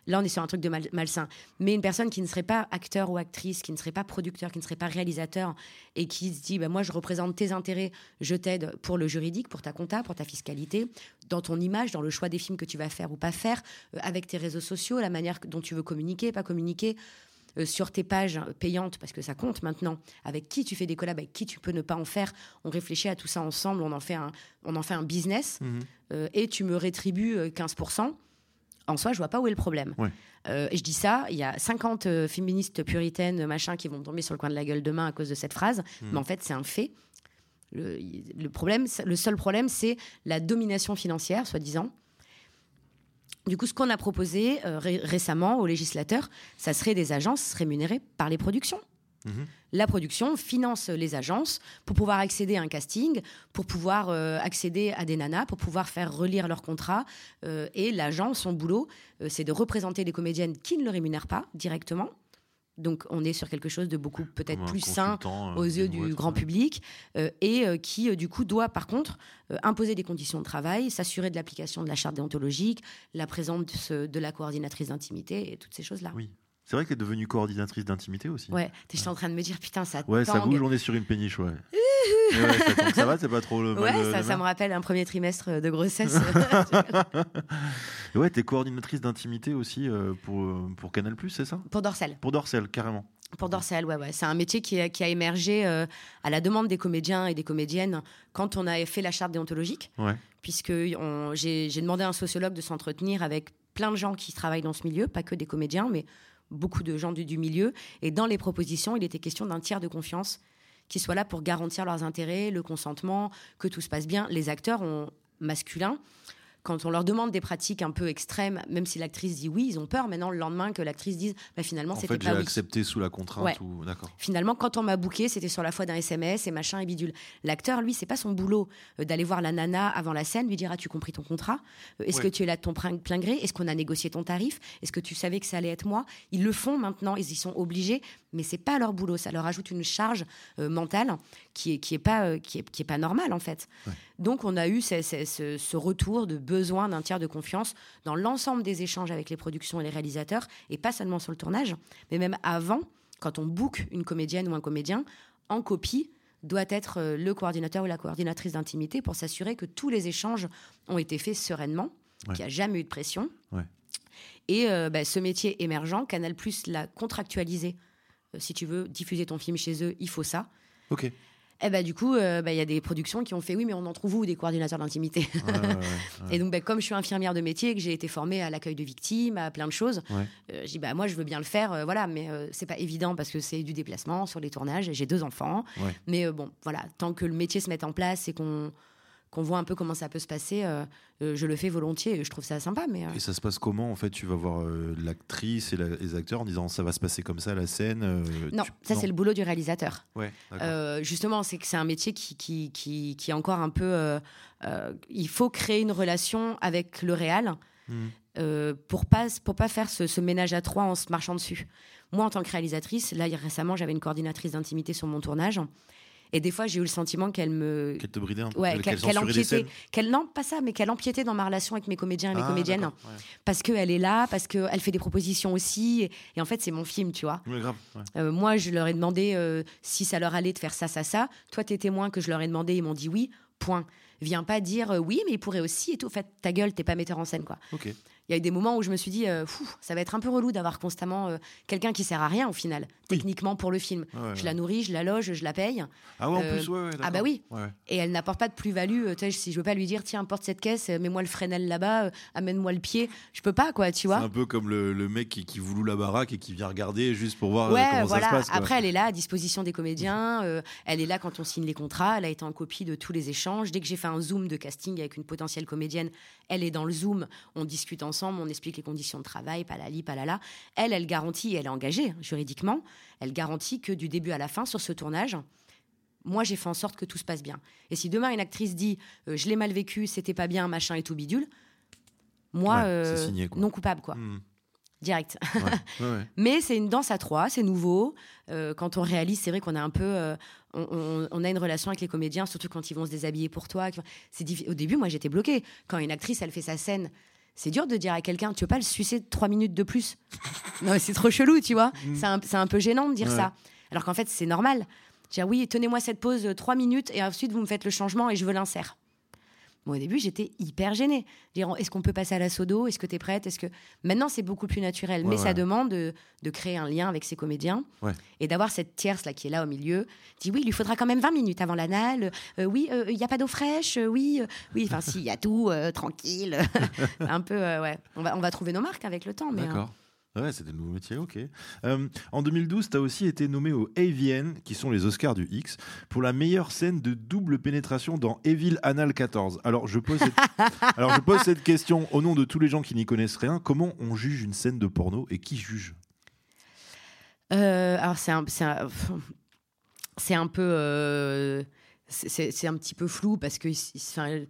C: là on est sur un truc de mal- malsain mais une personne qui ne serait pas acteur ou actrice qui ne serait pas producteur qui ne serait pas réalisateur et qui se dit bah, moi je représente tes intérêts je t'aide pour le juridique pour ta compta pour ta fiscalité dans ton image dans le choix des films que tu vas faire ou pas faire euh, avec tes réseaux sociaux la manière dont tu veux communiquer pas communiquer euh, sur tes pages payantes, parce que ça compte maintenant, avec qui tu fais des collabs, avec qui tu peux ne pas en faire. On réfléchit à tout ça ensemble, on en fait un, on en fait un business,
B: Mhm.
C: euh, et tu me rétribues euh, 15%. En soi, je vois pas où est le problème.
B: Ouais.
C: Euh, et je dis ça, il y a 50 euh, féministes puritaines, machin, qui vont me tomber sur le coin de la gueule demain à cause de cette phrase,
B: Mhm.
C: mais en fait, c'est un fait. Le, le problème, le seul problème, c'est la domination financière, soi-disant. Du coup, ce qu'on a proposé euh, ré- récemment aux législateurs, ça serait des agences rémunérées par les productions.
B: Mhm.
C: La production finance les agences pour pouvoir accéder à un casting, pour pouvoir euh, accéder à des nanas, pour pouvoir faire relire leur contrat. Euh, et l'agent, son boulot, c'est de représenter les comédiennes qui ne le rémunèrent pas directement. Donc, on est sur quelque chose de beaucoup peut-être plus sain
B: euh,
C: aux yeux du grand
B: ouais.
C: public euh, et euh, qui, du coup, doit par contre euh, imposer des conditions de travail, s'assurer de l'application de la charte déontologique, la présence de, de la coordinatrice d'intimité et toutes ces choses-là.
B: Oui. C'est vrai que tu es devenue coordinatrice d'intimité aussi.
C: Ouais, t'es en train de me dire, putain, ça
B: Ouais, ça bouge, on est sur une péniche, [laughs] ouais. Ça, tangue, ça va, c'est pas trop le
C: Ouais,
B: mal, euh,
C: ça,
B: le
C: ça
B: mal
C: me rappelle un premier trimestre de grossesse. [laughs] [laughs]
B: Ouais, t'es coordinatrice d'intimité aussi euh, pour, euh, pour Canal+, c'est ça?
C: Pour Dorsel.
B: Pour Dorsel, carrément.
C: Pour Dorsel, ouais, ouais. C'est un métier qui a, qui a émergé euh, à la demande des comédiens et des comédiennes quand on a fait la charte déontologique.
B: Ouais.
C: puisque j'ai demandé à un sociologue de s'entretenir avec plein de gens qui travaillent dans ce milieu, pas que des comédiens, mais beaucoup de gens du, milieu. Et dans les propositions, il était question d'un tiers de confiance qui soit là pour garantir leurs intérêts, le consentement, que tout se passe bien. Les acteurs ont, masculins, quand on leur demande des pratiques un peu extrêmes, même si l'actrice dit oui, ils ont peur maintenant le lendemain que l'actrice dise bah, finalement
B: En
C: c'était
B: fait, j'ai
C: pas oui.
B: accepté sous la contrainte
C: Ouais.
B: ou d'accord.
C: Finalement, quand on m'a booké, c'était sur la foi d'un SMS et machin et bidule. L'acteur, lui, c'est pas son boulot euh, d'aller voir la nana avant la scène, lui dire As-tu compris ton contrat Euh, Est-ce
B: Ouais.
C: que tu es là de ton plein, plein gré? Est-ce qu'on a négocié ton tarif? Est-ce que tu savais que ça allait être moi? Ils le font maintenant, ils y sont obligés, mais c'est pas leur boulot. Ça leur ajoute une charge euh, mentale qui est, qui est pas, euh, qui est, qui est pas normale, en fait. Donc, on a eu ce, ce- ce- ce retour de besoin d'un tiers de confiance dans l'ensemble des échanges avec les productions et les réalisateurs, et pas seulement sur le tournage, mais même avant, quand on book une comédienne ou un comédien, en copie doit être euh, le coordinateur ou la coordinatrice d'intimité pour s'assurer que tous les échanges ont été faits sereinement,
B: Ouais.
C: qu'il n'y a jamais eu de pression.
B: Ouais.
C: Et euh, bah, ce métier émergent, Canal Plus l'a contractualisé. Euh, si tu veux diffuser ton film chez eux, il faut ça.
B: Ok.
C: Et bah, du coup, euh, bah, il y a des productions qui ont fait oui, mais on en trouve où des coordinateurs d'intimité?
B: Ouais, ouais, ouais, ouais. [laughs]
C: Et donc, bah, comme je suis infirmière de métier, et que j'ai été formée à l'accueil de victimes, à plein de choses, euh, je dis bah moi je veux bien le faire, euh, voilà, mais c'est pas évident parce que c'est du déplacement sur les tournages. J'ai deux enfants, mais bon, voilà, tant que le métier se met en place et qu'on qu'on voit un peu comment ça peut se passer, euh, euh, je le fais volontiers et je trouve ça sympa. Mais euh,
B: Et ça se passe comment En fait, tu vas voir l'actrice et la- les acteurs en disant ça va se passer comme ça la scène.
C: non,
B: tu-
C: ça c'est le boulot du réalisateur.
B: Ouais,
C: justement, c'est que c'est un métier qui, qui, qui, qui est encore un peu. il faut créer une relation avec le réal euh, pour pas pour pas faire ce, ce ménage à trois en se marchant dessus. Moi, en tant que réalisatrice, là il y a- récemment, j'avais une coordinatrice d'intimité sur mon tournage, et des fois, j'ai eu le sentiment qu'elle me
B: Qu'elle te bridait un peu
C: Ouais,
B: qu'elle-
C: empiétait, qu'elle non pas ça, mais qu'elle empiétait dans ma relation avec mes comédiens et mes
B: Ah,
C: comédiennes,
B: ouais.
C: parce qu'elle est là, parce qu'elle fait des propositions aussi, et, et en fait c'est mon film, tu vois.
B: Grave. ouais.
C: Euh, moi, je leur ai demandé euh, si ça leur allait de faire ça, ça, ça. Toi, t'es témoin que je leur ai demandé, ils m'ont dit oui. Point. Viens pas dire euh, oui, mais il pourrait aussi et tout. En fait, ta gueule, t'es pas metteur en scène, quoi.
B: Ok.
C: Il y a eu des moments où je me suis dit, euh, Fou, ça va être un peu relou d'avoir constamment euh, quelqu'un qui sert à rien au final,
B: Oui.
C: techniquement pour le film.
B: Ouais, ouais,
C: Je la nourris, je la loge, je la paye,
B: Ah ouais, en
C: Euh,
B: plus, ouais,
C: ah bah oui. Et elle n'apporte pas de plus-value. Si je veux pas lui dire, tiens, porte cette caisse, mets-moi le Fresnel là-bas, amène-moi le pied, je peux pas, quoi, tu
B: C'est
C: vois.
B: un peu comme le, le mec qui, qui voulou la baraque et qui vient regarder juste pour voir comment
C: voilà.
B: ça se passe. quoi.
C: Après, elle est là à disposition des comédiens. elle est là quand on signe les contrats. Elle a été en copie de tous les échanges. Dès que j'ai fait un zoom de casting avec une potentielle comédienne, elle est dans le zoom. On discute ensemble, on explique les conditions de travail, palali, palala. Elle, elle garantit, elle est engagée hein, juridiquement. Elle garantit que du début à la fin sur ce tournage. Moi, j'ai fait en sorte que tout se passe bien. Et si demain une actrice dit euh, je l'ai mal vécu, c'était pas bien, machin et tout bidule, moi,
B: Ouais,
C: euh,
B: c'est signé, quoi.
C: non coupable, quoi,
B: Hmm.
C: direct.
B: Ouais, ouais, ouais. [laughs]
C: Mais c'est une danse à trois, c'est nouveau. Euh, quand on réalise, c'est vrai qu'on a un peu, euh, on, on- on a une relation avec les comédiens, surtout quand ils vont se déshabiller pour toi. C'est diffi- Au début, moi, j'étais bloquée. Quand une actrice, elle fait sa scène, c'est dur de dire à quelqu'un, tu veux pas le sucer trois minutes de plus [laughs] Non, c'est trop chelou, tu vois. C'est un, un peu gênant de dire
B: Ouais.
C: ça. Alors qu'en fait, c'est normal. Dire oui, tenez-moi cette pause euh, trois minutes et ensuite vous me faites le changement et je veux l'insert. Bon, au début, j'étais hyper gênée. Est-ce qu'on peut passer à la sodo? Est-ce que tu es prête? Est-ce que maintenant c'est beaucoup plus naturel,
B: Ouais,
C: mais
B: ouais.
C: ça demande de, de créer un lien avec ses comédiens
B: Ouais.
C: et d'avoir cette tierce là qui est là au milieu. Dit oui, il lui faudra quand même 20 minutes avant l'anal. Euh, oui, euh, il n'y a pas d'eau fraîche. euh, oui, euh, oui. Enfin, si, il y a tout, euh, tranquille. [laughs] un peu, euh, ouais. On va, on va trouver nos marques avec le temps, mais.
B: Ouais, c'était le nouveau métier, ok. Euh, en 2012, tu as aussi été nommé aux AVN, qui sont les Oscars du X, pour la meilleure scène de double pénétration dans Evil Anal 14. Alors je, pose cette... [laughs] Alors, je pose cette question au nom de tous les gens qui n'y connaissent rien. Comment on juge une scène de porno et qui juge?
C: Euh, alors c'est un, c'est un, c'est un peu, euh, c'est- c'est c'est un petit peu flou parce que, enfin,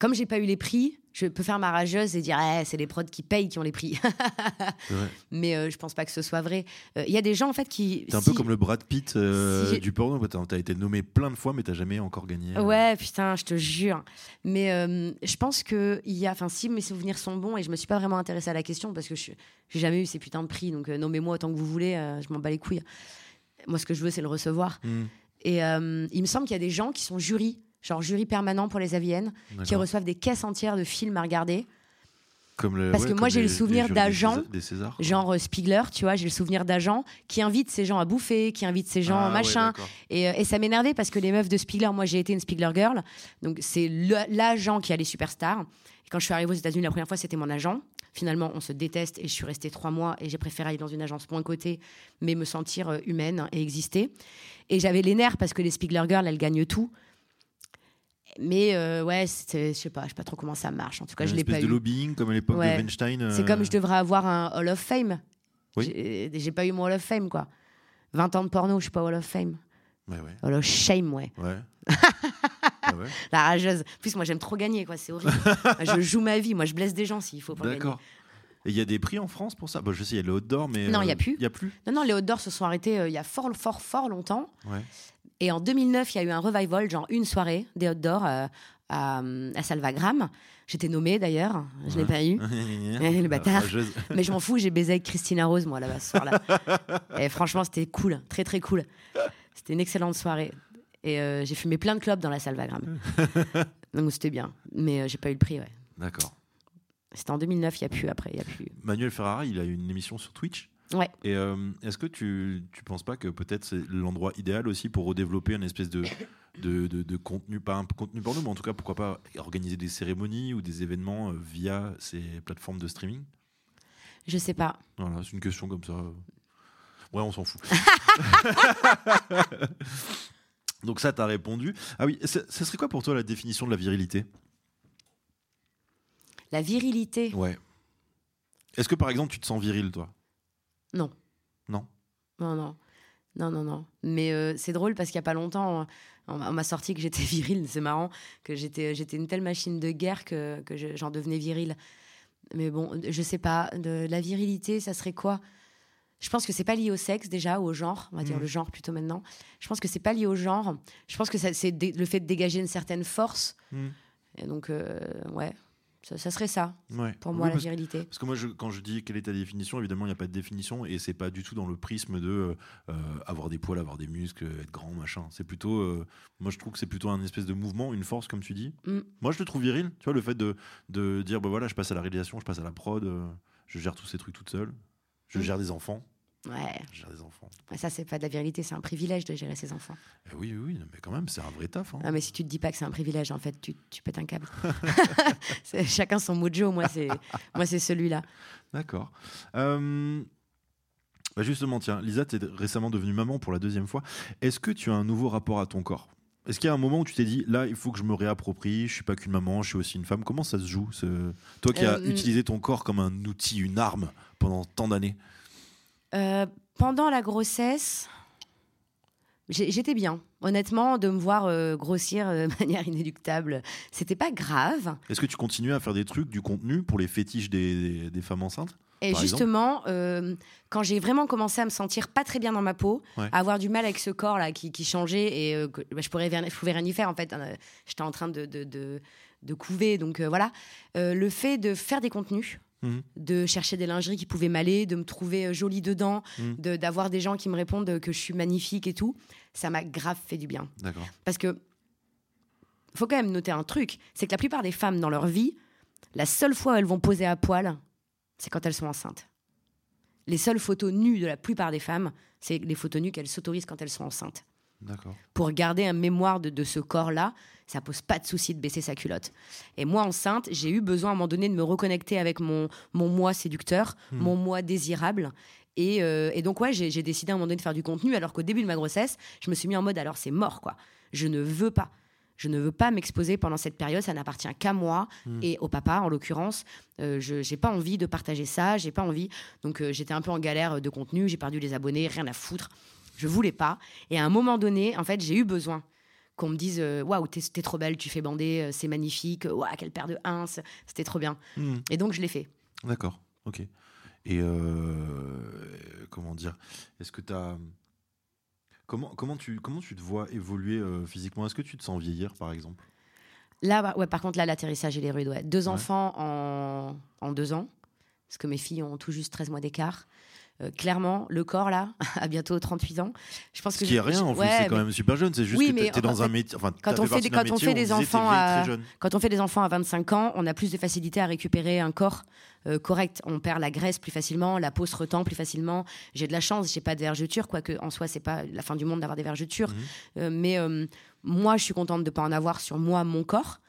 C: comme j'ai pas eu les prix, je peux faire ma rageuse et dire, Eh, c'est les prods qui payent qui ont les prix. [laughs]
B: C'est.
C: Mais euh, je pense pas que ce soit vrai. Euh, Il y a des gens en fait qui.
B: T'es un peu comme le Brad Pitt euh,
C: si
B: du porno. Tu as été nommé plein de fois, mais t'as jamais encore gagné.
C: Ouais, putain, je te jure. Mais euh, je pense que il y a, enfin, si mes souvenirs sont bons, et je me suis pas vraiment intéressée à la question parce que je j'ai jamais eu ces putains de prix, donc euh, nommez-moi autant que vous voulez, euh, je m'en bats les couilles. Moi, ce que je veux, c'est le recevoir.
B: Hmm,
C: Et euh, il me semble qu'il y a des gens qui sont jurys, genre jury permanent pour les AVN, qui reçoivent des caisses entières de films à regarder.
B: Comme le-
C: parce
B: ouais,
C: que moi, j'ai le souvenir d'agents. Genre euh, Spiegler, tu vois, j'ai le souvenir d'agents qui invitent ces gens à bouffer, qui invitent ces gens
B: Ah, ouais,
C: machin. Et, euh, et ça m'énervait parce que les meufs de Spiegler, moi j'ai été une Spiegler girl, donc c'est l'agent qui a les superstars. Et quand je suis arrivée aux États-Unis la première fois, c'était mon agent. Finalement, on se déteste et je suis restée trois mois et j'ai préféré aller dans une agence point côté, mais me sentir euh, humaine et exister. Et j'avais les nerfs parce que les Spiegler girls, elles gagnent tout. Mais euh, ouais, je sais pas, je sais pas trop comment ça marche. En tout cas,
B: Une
C: je l'ai pas
B: de
C: eu.
B: lobbying comme à l'époque
C: Ouais.
B: de Weinstein.
C: C'est
B: euh,
C: comme je devrais avoir un Hall of Fame.
B: Oui.
C: J'ai pas eu mon Hall of Fame, quoi. 20 ans de porno, je suis pas Hall of Fame.
B: Ouais, ouais.
C: Hall of Shame, ouais.
B: ouais. [laughs] Ah ouais.
C: La rageuse. En plus, moi, j'aime trop gagner, quoi. C'est horrible. [laughs] je joue ma vie. Moi, je blesse des gens s'il faut pour.
B: D'accord. Et il y a des prix en France pour ça? Bah, Je sais, il y a le Haute d'Or, mais.
C: Non, il y a
B: euh,
C: plus.
B: Il y a plus
C: Non, non, les Hautes d'Or se sont arrêtés euh, il y a fort, fort, fort longtemps.
B: Ouais.
C: Et en 2009, il y a eu un revival, genre une soirée des d'Or euh, à, à Salvagram. J'étais nommée d'ailleurs. Je l'ai pas eu. [laughs] le bâtard. [laughs] Mais je m'en fous, j'ai baisé avec Christina Rose, moi, là-bas, ce soir-là. [laughs] Et franchement, c'était cool, très, très cool. C'était une excellente soirée. Et euh, j'ai fumé plein de clopes dans la Salvagram. Donc c'était bien. Mais euh, j'ai pas eu le prix, ouais.
B: D'accord.
C: C'était en 2009, il n'y a plus après, il y a plus.
B: Manuel Ferrara, il a une émission sur Twitch.
C: Ouais.
B: Et euh, est-ce que tu, tu penses pas que peut-être c'est l'endroit idéal aussi pour redévelopper une espèce de, de, de, de contenu, pas un contenu porno, mais en tout cas, pourquoi pas organiser des cérémonies ou des événements euh, via ces plateformes de streaming?
C: Je sais pas.
B: Voilà, c'est une question comme ça. Ouais, on s'en fout. [laughs] Donc ça, t'as répondu. Ah oui, ça serait quoi pour toi la définition de la virilité?
C: La virilité?
B: Ouais. Est-ce que par exemple tu te sens viril, toi?
C: Non.
B: Non.
C: Non, non. Non, non, non. Mais euh, c'est drôle parce qu'il n'y a pas longtemps, on, on m'a sorti que j'étais [laughs] virile. C'est marrant que j'étais, j'étais une telle machine de guerre que, que je- j'en devenais viril. Mais bon, je sais pas. De la virilité, ça serait quoi? Je pense que c'est pas lié au sexe déjà, ou au genre. On va dire
B: Mhm.
C: le genre plutôt maintenant. Je pense que c'est pas lié au genre. Je pense que c'est le fait de dégager une certaine force.
B: Hmm.
C: Et donc, euh, ouais, ça, ça serait ça
B: Ouais.
C: pour
B: Oui,
C: moi la virilité.
B: Parce que moi, je- quand je dis quelle est ta définition, évidemment, il n'y a pas de définition et c'est pas du tout dans le prisme de euh, avoir des poils, avoir des muscles, être grand, machin. C'est plutôt, euh, moi, je trouve que c'est plutôt un espèce de mouvement, une force, comme tu dis.
C: Mm.
B: Moi, je le trouve viril. Tu vois, le fait de, de dire, bah voilà, je passe à la réalisation, je passe à la prod, euh, je gère tous ces trucs toute seule, je
C: Mm.
B: gère des enfants,
C: Ouais,
B: gère des enfants.
C: ça c'est pas de la virilité, c'est un privilège de gérer ses enfants.
B: Eh oui, oui, oui, mais quand même, c'est un vrai taf. hein.
C: Ah, mais si tu te dis pas que c'est un privilège, en fait, tu, tu pètes un câble. [laughs] Chacun son mojo. Moi, c'est moi, c'est celui-là.
B: D'accord. Euh, bah justement, tiens, Lisa, tu es récemment devenue maman pour la deuxième fois. Est-ce que tu as un nouveau rapport à ton corps? Est-ce qu'il y a un moment où tu t'es dit, là, il faut que je me réapproprie, je suis pas qu'une maman, je suis aussi une femme? Comment ça se joue ce... Toi qui as
C: Euh,
B: utilisé ton corps comme un outil, une arme pendant tant d'années?
C: Euh, pendant la grossesse, j'étais bien. Honnêtement, de me voir euh, grossir euh, [laughs] de manière inéluctable, c'était pas grave.
B: Est-ce que tu continues à faire des trucs, du contenu pour les fétiches des, des femmes enceintes
C: Et
B: Par
C: justement, euh, quand j'ai vraiment commencé à me sentir pas très bien dans ma peau,
B: Ouais.
C: à avoir du mal avec ce corps là qui, qui changeait et euh, que, bah, je pourrais je pouvais rien y faire en fait. Euh, J'étais en train de, de, de, de couver, donc euh, voilà. Le fait de faire des contenus,
B: Mhm.
C: de chercher des lingeries qui pouvaient m'aller, de me trouver euh, jolie dedans,
B: Mhm.
C: de- d'avoir des gens qui me répondent que je suis magnifique et tout, ça m'a grave fait du bien.
B: D'accord.
C: Parce que faut quand même noter un truc, c'est que la plupart des femmes dans leur vie, la seule fois où elles vont poser à poil, c'est quand elles sont enceintes. Les seules photos nues de la plupart des femmes, c'est les photos nues qu'elles s'autorisent quand elles sont enceintes. Pour garder un mémoire de, de ce corps-là, ça pose pas de souci de baisser sa culotte. Et moi, enceinte, j'ai eu besoin à un moment donné de me reconnecter avec mon, mon moi séducteur,
B: Hmm.
C: mon moi désirable. Et, euh, et donc, ouais, j'ai décidé à un moment donné de faire du contenu, alors qu'au début de ma grossesse, je me suis mis en mode alors c'est mort, quoi. Je ne veux pas. Je ne veux pas m'exposer pendant cette période, ça n'appartient qu'à moi
B: Hmm.
C: et au papa en l'occurrence. Euh, je j'ai pas envie de partager ça, j'ai pas envie. Donc euh, j'étais un peu en galère de contenu, j'ai perdu les abonnés, rien à foutre. Je voulais pas. Et à un moment donné, en fait, j'ai eu besoin qu'on me dise euh, waouh, t'es t'es trop belle, tu fais bander, euh, c'est magnifique, waouh, quelle paire de ins, c'était trop bien.
B: Hmm.
C: Et donc je l'ai fait.
B: D'accord, ok. Et euh, comment dire Est-ce que tu as. Comment, comment, tu, comment tu te vois évoluer euh, physiquement? Est-ce que tu te sens vieillir, par exemple?
C: Là, bah, ouais, par contre, là, l'atterrissage, il est rude. Ouais. Deux
B: Ouais.
C: enfants en, en deux ans, parce que mes filles ont tout juste 13 mois d'écart. Euh, clairement, le corps, là, [laughs] à bientôt 38 ans, je pense
B: Ce
C: que
B: qui est
C: je-
B: rien, en
C: ouais,
B: c'est quand
C: mais
B: même super jeune. C'est juste
C: Oui,
B: que
C: mais
B: tu es dans un
C: fait,
B: métier. Enfin,
C: quand on
B: fait
C: fait des- quand on fait des
B: t'es
C: enfants à-. Quand on fait des enfants à 25 ans, on a plus de facilité à récupérer un corps euh, correct. On perd la graisse plus facilement, la peau se retend plus facilement. J'ai de la chance, j'ai pas de vergetures, quoique en soi, c'est pas la fin du monde d'avoir des vergetures.
B: Mhm.
C: Euh, mais moi, je suis contente de pas en avoir sur moi, mon corps.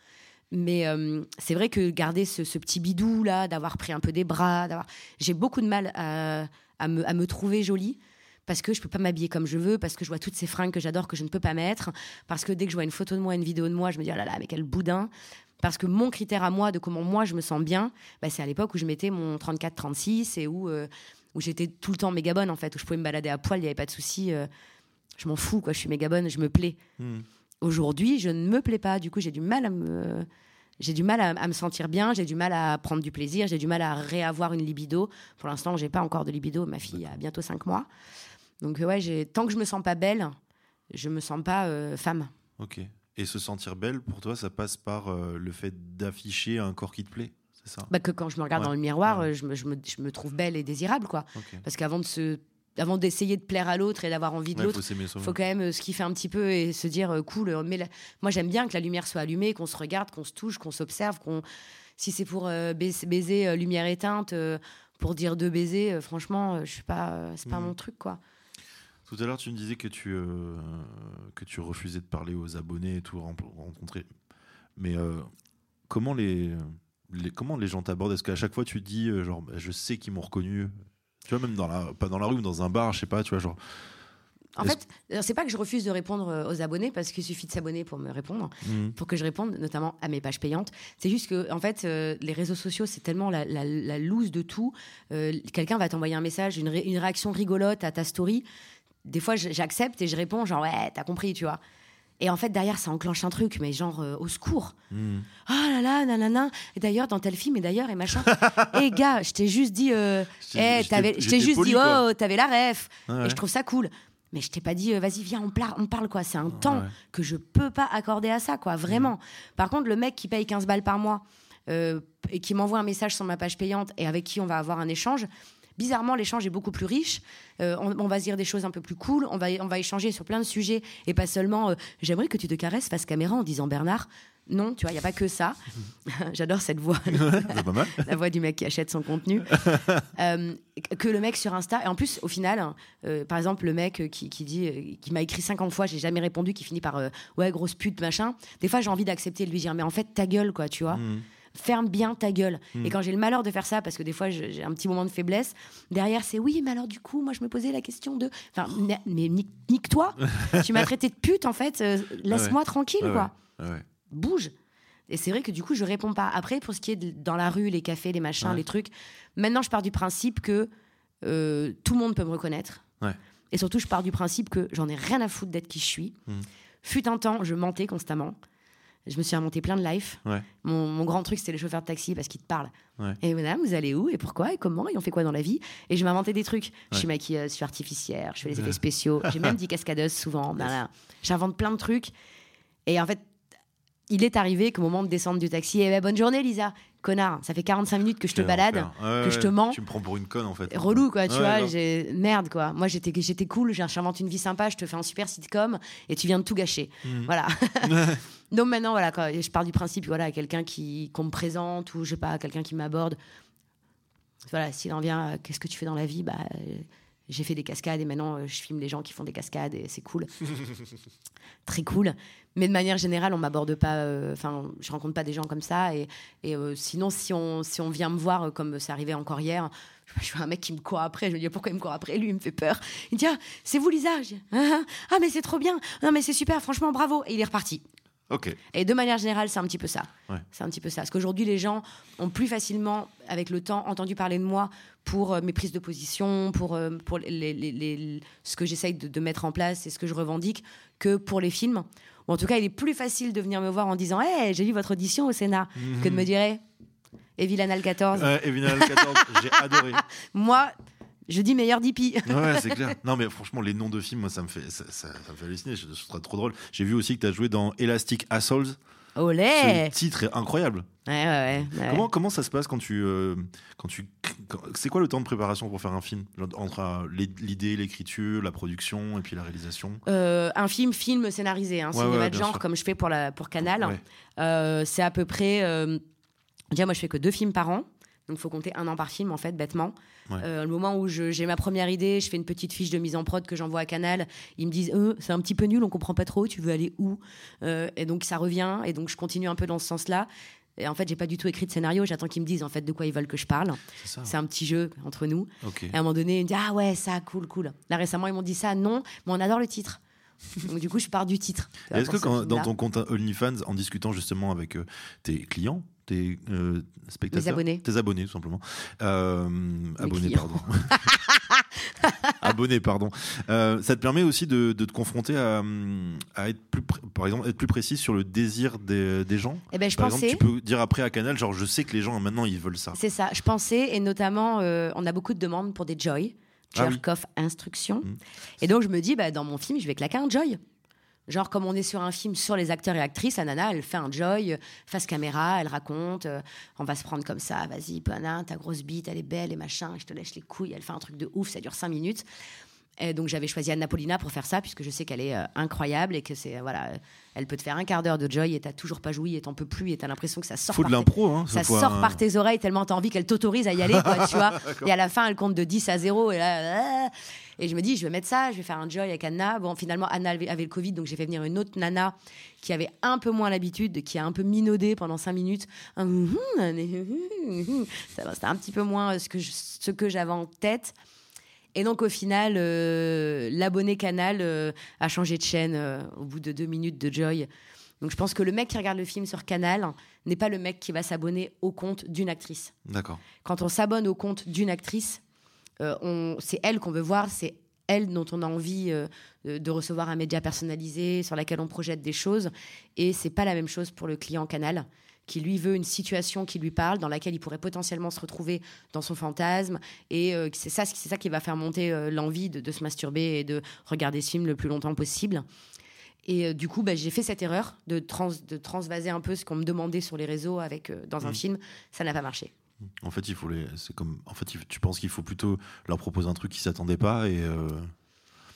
C: Mais euh, c'est vrai que garder ce, ce petit bidou là, d'avoir pris un peu des bras, d'avoir, j'ai beaucoup de mal à, à me, à me trouver jolie parce que je peux pas m'habiller comme je veux, parce que je vois toutes ces fringues que j'adore que je ne peux pas mettre, parce que dès que je vois une photo de moi, une vidéo de moi, je me dis oh là là, mais quel boudin. Parce que mon critère à moi de comment moi je me sens bien, bah, c'est à l'époque où je mettais mon 34-36 et où, euh, où j'étais tout le temps méga bonne en fait, où je pouvais me balader à poil, il n'y avait pas de souci. euh, je m'en fous, quoi, je suis méga bonne, je me plais.
B: Hmm.
C: Aujourd'hui, je ne me plais pas. Du coup, j'ai du mal à me, j'ai du mal à, à me sentir bien. J'ai du mal à prendre du plaisir. J'ai du mal à réavoir une libido. Pour l'instant, j'ai pas encore de libido. Ma fille a bientôt 5 mois. Donc euh, ouais, tant que je me sens pas belle, je me sens pas euh, femme.
B: Ok. Et se sentir belle, pour toi, ça passe par euh, le fait d'afficher un corps qui te plaît C'est ça?
C: Bah, que quand je me regarde
B: Ouais.
C: dans le miroir,
B: Ouais.
C: je, me, je me- je me trouve belle et désirable, quoi. Parce qu'avant de se, avant d'essayer de plaire à l'autre et d'avoir envie de
B: Ouais,
C: l'autre,
B: faut soi-même.
C: faut quand même euh, se kiffer un petit peu et se dire euh, cool. euh, mais la- moi, j'aime bien que la lumière soit allumée, qu'on se regarde, qu'on se touche, qu'on s'observe, qu'on. Si c'est pour euh, baiser, baiser, euh, lumière éteinte, euh, pour dire deux baisers, franchement, je suis pas, c'est pas
B: Mhm.
C: mon truc, quoi.
B: Tout à l'heure, tu me disais que tu, que tu refusais de parler aux abonnés et tout, ren- rencontrer. Mais comment, les, les- comment les gens t'abordent? Est-ce qu'à chaque fois, tu dis, genre, bah, je sais qu'ils m'ont reconnu Tu vois, même dans la, pas dans la rue, mais dans un bar, je sais pas, tu vois, genre.
C: En fait, c'est pas que je refuse de répondre euh, aux abonnés parce qu'il suffit de s'abonner pour me répondre.
B: hmm,
C: pour que je réponde, notamment à mes pages payantes. C'est juste que, en fait, euh, les réseaux sociaux, c'est tellement la, la, la loose de tout. Euh, Quelqu'un va t'envoyer un message, une, ré- une réaction rigolote à ta story. Des fois, j'accepte et je réponds, genre, ouais, t'as compris, tu vois. Et en fait, derrière, ça enclenche un truc, mais genre, euh, au secours.
B: hmm.
C: Ah là là, nanana. Et d'ailleurs, dans tel film, et d'ailleurs, et machin. [laughs] Eh gars, je t'ai juste dit, euh, eh, je t'ai
B: j'étais
C: juste
B: poli,
C: dit,
B: quoi.
C: oh, t'avais la ref.
B: Ouais.
C: Et je trouve ça cool. Mais je t'ai pas dit, euh, vas-y, viens, on, pla- on parle, quoi. C'est un temps
B: Ouais.
C: que je peux pas accorder à ça, quoi, vraiment. Par contre, le mec qui paye 15 balles par mois euh, et qui m'envoie un message sur ma page payante et avec qui on va avoir un échange, bizarrement, l'échange est beaucoup plus riche. Euh, on, on va se dire des choses un peu plus cool. On va, on va échanger sur plein de sujets et pas seulement euh, j'aimerais que tu te caresses face caméra en disant Bernard. Non, tu vois, il n'y a pas que ça. [laughs] J'adore cette voix
B: C'est pas mal. [laughs]
C: la voix du mec qui achète son contenu. [laughs] Euh, que le mec sur Insta. Et en plus, au final, euh, par exemple, le mec qui, qui dit, qui m'a écrit 50 fois, j'ai jamais répondu, qui finit par ouais, grosse pute, machin. Des fois, j'ai envie d'accepter de lui dire, mais en fait, ta gueule, quoi, tu vois.
B: Hmm.
C: Ferme bien ta gueule. Et quand j'ai le malheur de faire ça, parce que des fois j'ai un petit moment de faiblesse, derrière c'est oui, mais alors du coup, moi je me posais la question de. Enfin, mais nique- nique-toi [laughs] Tu m'as traité de pute en fait, euh, laisse-moi tranquille
B: Ouais,
C: quoi
B: ouais, ouais.
C: bouge. Et c'est vrai que du coup, je réponds pas. Après, pour ce qui est de- dans la rue, les cafés, les machins,
B: Ouais.
C: les trucs, maintenant, je pars du principe que euh, tout le monde peut me reconnaître.
B: Ouais.
C: Et surtout, je pars du principe que j'en ai rien à foutre d'être qui je suis.
B: Mhm.
C: Fut un temps, je mentais constamment. Je me suis inventé plein de life.
B: Ouais.
C: Mon, mon grand truc, c'était les chauffeurs de taxi parce qu'ils te parlent.
B: Ouais.
C: Et madame, vous allez où Et pourquoi Et comment Et on fait quoi dans la vie Et je m'inventais des trucs. Je suis maquilleuse, je suis artificière, je fais les effets spéciaux. J'ai même dit [laughs] cascadeuse souvent. Voilà. J'invente plein de trucs. Et en fait, il est arrivé qu'au moment de descendre du taxi, eh ben, bonne journée Lisa. Connard, ça fait 45 minutes que je te balade.
B: Ouais,
C: que je te mens.
B: Tu me prends pour une conne en fait.
C: Relou quoi, tu
B: Ouais,
C: vois, merde quoi. Moi j'étais j'étais cool, j'invente une vie sympa, je te fais un super sitcom et tu viens de tout gâcher.
B: Mhm.
C: Voilà. [laughs] Donc maintenant voilà, quand je pars du principe voilà, quelqu'un qui qu'on me présente ou je sais pas, quelqu'un qui m'aborde. Voilà, s'il en vient, euh, qu'est-ce que tu fais dans la vie? Bah euh, j'ai fait des cascades et maintenant euh, je filme les gens qui font des cascades et c'est cool. [laughs] Très cool. Mais de manière générale, on m'aborde pas. euh, Enfin, je rencontre pas des gens comme ça. Et, euh, sinon, si on, si on vient me voir, euh, comme c'est arrivé encore hier, [laughs] je vois un mec qui me court après. Je me dis pourquoi il me court après? Lui, il me fait peur. Il me dit ah, c'est vous Lisa? Dis, ah, ah, mais c'est trop bien. Non, mais c'est super. Franchement, bravo. Et il est reparti. Et de manière générale, c'est un petit peu ça.
B: Ouais.
C: C'est un petit peu ça. Parce qu'aujourd'hui, les gens ont plus facilement, avec le temps, entendu parler de moi pour euh, mes prises de position, pour, euh, pour les, les- les- les- ce que j'essaye de, de mettre en place et ce que je revendique, que pour les films. Ou en tout cas, il est plus facile de venir me voir en disant Hey, j'ai vu votre audition au Sénat, que de me dire Hey, Evil Anal 14.
B: Ouais, Evinal 14, j'ai adoré. [laughs]
C: Moi, je dis meilleur d'Ipi.
B: Ouais, c'est [laughs] clair. Non, mais franchement, les noms de films, moi, ça me fait, ça, ça- ça me fait halluciner. Je, je trouve trop drôle. J'ai vu aussi que tu as joué dans Elastic Assholes.
C: Olé
B: Ce titre est incroyable.
C: Ouais, ouais, ouais.
B: Comment, comment ça se passe quand tu. euh, quand tu c'est quoi le temps de préparation pour faire un film? Entre euh, l'idée, l'écriture, la production et puis la réalisation?
C: Euh, un film, film scénarisé, un
B: Ouais,
C: cinéma de genre
B: sûr.
C: comme je fais pour, la, pour Canal. Euh, c'est à peu près. déjà, moi, je fais que deux films par an. Donc, il faut compter un an par film, en fait, bêtement.
B: Ouais.
C: Euh, le moment où j'ai ma première idée, je fais une petite fiche de mise en prod que j'envoie à Canal. Ils me disent Euh, c'est un petit peu nul, on comprend pas trop, tu veux aller où Euh, Et donc, ça revient. Et donc, je continue un peu dans ce sens-là. Et en fait, j'ai pas du tout écrit de scénario. J'attends qu'ils me disent en fait de quoi ils veulent que je parle.
B: C'est
C: un petit jeu entre nous. Et à un moment donné, ils me disent Ah ouais, ça, cool, cool. Là, récemment, ils m'ont dit ça, non, mais on adore le titre. [laughs] Donc, du coup, je pars du titre.
B: Est-ce que quand- dans ton compte OnlyFans, en discutant justement avec euh, tes clients, tes euh, spectateurs,
C: Mes abonnés.
B: tes abonnés tout simplement, euh, abonnés
C: clients.
B: pardon, [laughs] abonnés pardon, Euh, ça te permet aussi de, de te confronter à, à être plus, par exemple, être plus précis sur le désir des, des gens.
C: Eh ben, je
B: Par
C: pensais.
B: exemple, tu peux dire après à Canal, genre je sais que les gens maintenant ils veulent ça.
C: C'est ça, je pensais, et notamment, euh, on a beaucoup de demandes pour des Joy,
B: Ah oui.
C: Off Instruction.
B: Mm.
C: Et donc, je me dis, bah, dans mon film, je vais claquer un Joy. Genre, comme on est sur un film sur les acteurs et actrices, la nana, elle fait un Joy, euh, face caméra, elle raconte, euh, on va se prendre comme ça, vas-y, pana, ta grosse bite, elle est belle et machin, je te lèche les couilles, elle fait un truc de ouf, ça dure cinq minutes. Et donc j'avais choisi Anna Paulina pour faire ça, puisque je sais qu'elle est euh, incroyable et que c'est euh, voilà, euh, elle peut te faire un quart d'heure de Joy et t'as toujours pas joui et t'en peux plus et t'as l'impression que ça sort
B: Faut
C: par
B: l'impro, hein.
C: ça sort
B: un-
C: par tes oreilles tellement t'as envie qu'elle t'autorise à y aller, quoi, tu [laughs] vois. Et à la fin, elle compte de 10 à 0. Et, là, ah. et je me dis, je vais mettre ça, je vais faire un joy avec Anna. Bon, finalement, Anna avait le Covid, donc j'ai fait venir une autre nana qui avait un peu moins l'habitude, qui a un peu minaudé pendant 5 minutes. Un hum, hum, Ça va, C'était un petit peu moins euh, ce que je- ce que j'avais en tête. Et donc, au final, euh, l'abonné Canal euh, a changé de chaîne euh, au bout de deux minutes de Joy. Donc, je pense que le mec qui regarde le film sur Canal n'est pas le mec qui va s'abonner au compte d'une actrice.
B: D'accord.
C: Quand on s'abonne au compte d'une actrice, on- c'est elle qu'on veut voir, c'est elle dont on a envie de de recevoir un média personnalisé, sur laquelle on projette des choses. Et c'est pas la même chose pour le client Canal qui lui veut une situation qui lui parle, dans laquelle il pourrait potentiellement se retrouver dans son fantasme. Et euh, c'est ça, c'est ça qui va faire monter euh, l'envie de, de se masturber et de regarder ce film le plus longtemps possible. Et euh, du coup, bah, j'ai fait cette erreur de, trans, de transvaser un peu ce qu'on me demandait sur les réseaux avec, dans un
B: Mhm.
C: film. Ça n'a pas marché.
B: En fait, il faut les. C'est comme. En fait, tu penses qu'il faut plutôt leur proposer un truc qu'ils s'attendaient pas et.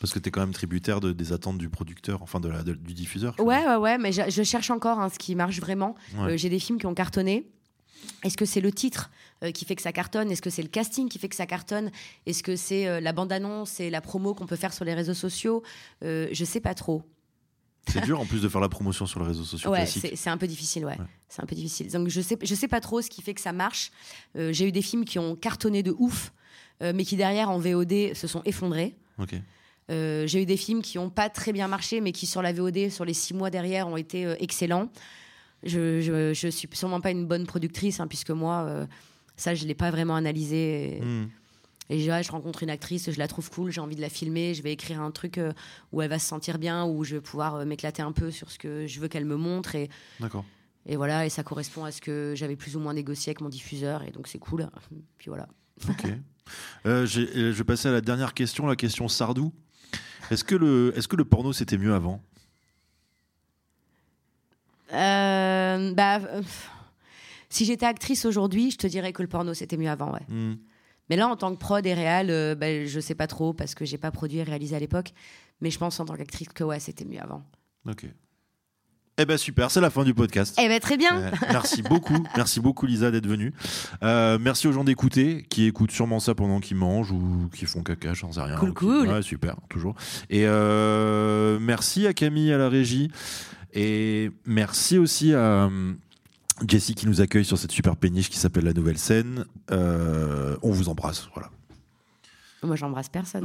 B: Parce que tu es quand même tributaire de- des attentes du producteur, enfin de la, de- du diffuseur.
C: Ouais, ouais, ouais, mais je, je cherche encore hein, ce qui marche vraiment.
B: Ouais.
C: Euh, J'ai des films qui ont cartonné. Est-ce que c'est le titre euh, qui fait que ça cartonne? Est-ce que c'est le casting qui fait que ça cartonne? Est-ce que c'est euh, la bande-annonce et la promo qu'on peut faire sur les réseaux sociaux? Je sais pas trop.
B: C'est dur en plus de faire la promotion sur les réseaux sociaux
C: Ouais, c'est un peu difficile, ouais.
B: Ouais.
C: C'est un peu difficile. Donc je sais, je sais pas trop ce qui fait que ça marche. Euh, J'ai eu des films qui ont cartonné de ouf, euh, mais qui derrière en VOD se sont effondrés.
B: Ok.
C: Euh, j'ai eu des films qui n'ont pas très bien marché, mais qui sur la VOD, sur les six mois derrière, ont été euh, excellents. Je, je suis sûrement pas une bonne productrice, hein, puisque moi, euh, ça, je l'ai pas vraiment analysé. Et,
B: Hmm.
C: et je, ah, je rencontre une actrice, je la trouve cool, j'ai envie de la filmer, je vais écrire un truc où elle va se sentir bien, où je vais pouvoir m'éclater un peu sur ce que je veux qu'elle me montre. Et,
B: D'accord.
C: et voilà, et ça correspond à ce que j'avais plus ou moins négocié avec mon diffuseur, et donc c'est cool. [laughs] Puis voilà.
B: Ok. Euh, je vais passer à la dernière question, la question Sardou. Est-ce que le, est-ce que le porno c'était mieux avant?
C: Euh, bah, euh, si j'étais actrice aujourd'hui, je te dirais que le porno c'était mieux avant, ouais.
B: Hmm.
C: Mais là, en tant que prod et réal, euh, bah, je sais pas trop parce que j'ai pas produit et réalisé à l'époque. Mais je pense en tant qu'actrice que ouais, c'était mieux avant.
B: Ok. Eh ben super, c'est la fin du podcast.
C: Eh ben très bien.
B: Euh, merci beaucoup, [laughs] merci beaucoup Lisa d'être venue. Euh, merci aux gens d'écouter, qui écoutent sûrement ça pendant qu'ils mangent ou qui font caca, j'en sais rien.
C: Cool,
B: qui-
C: cool.
B: Ouais, super, toujours. Et euh, merci à Camille à la régie. Et merci aussi à hum, Jessie qui nous accueille sur cette super péniche qui s'appelle La Nouvelle Scène. Euh, on vous embrasse, voilà.
C: Moi, j'embrasse personne.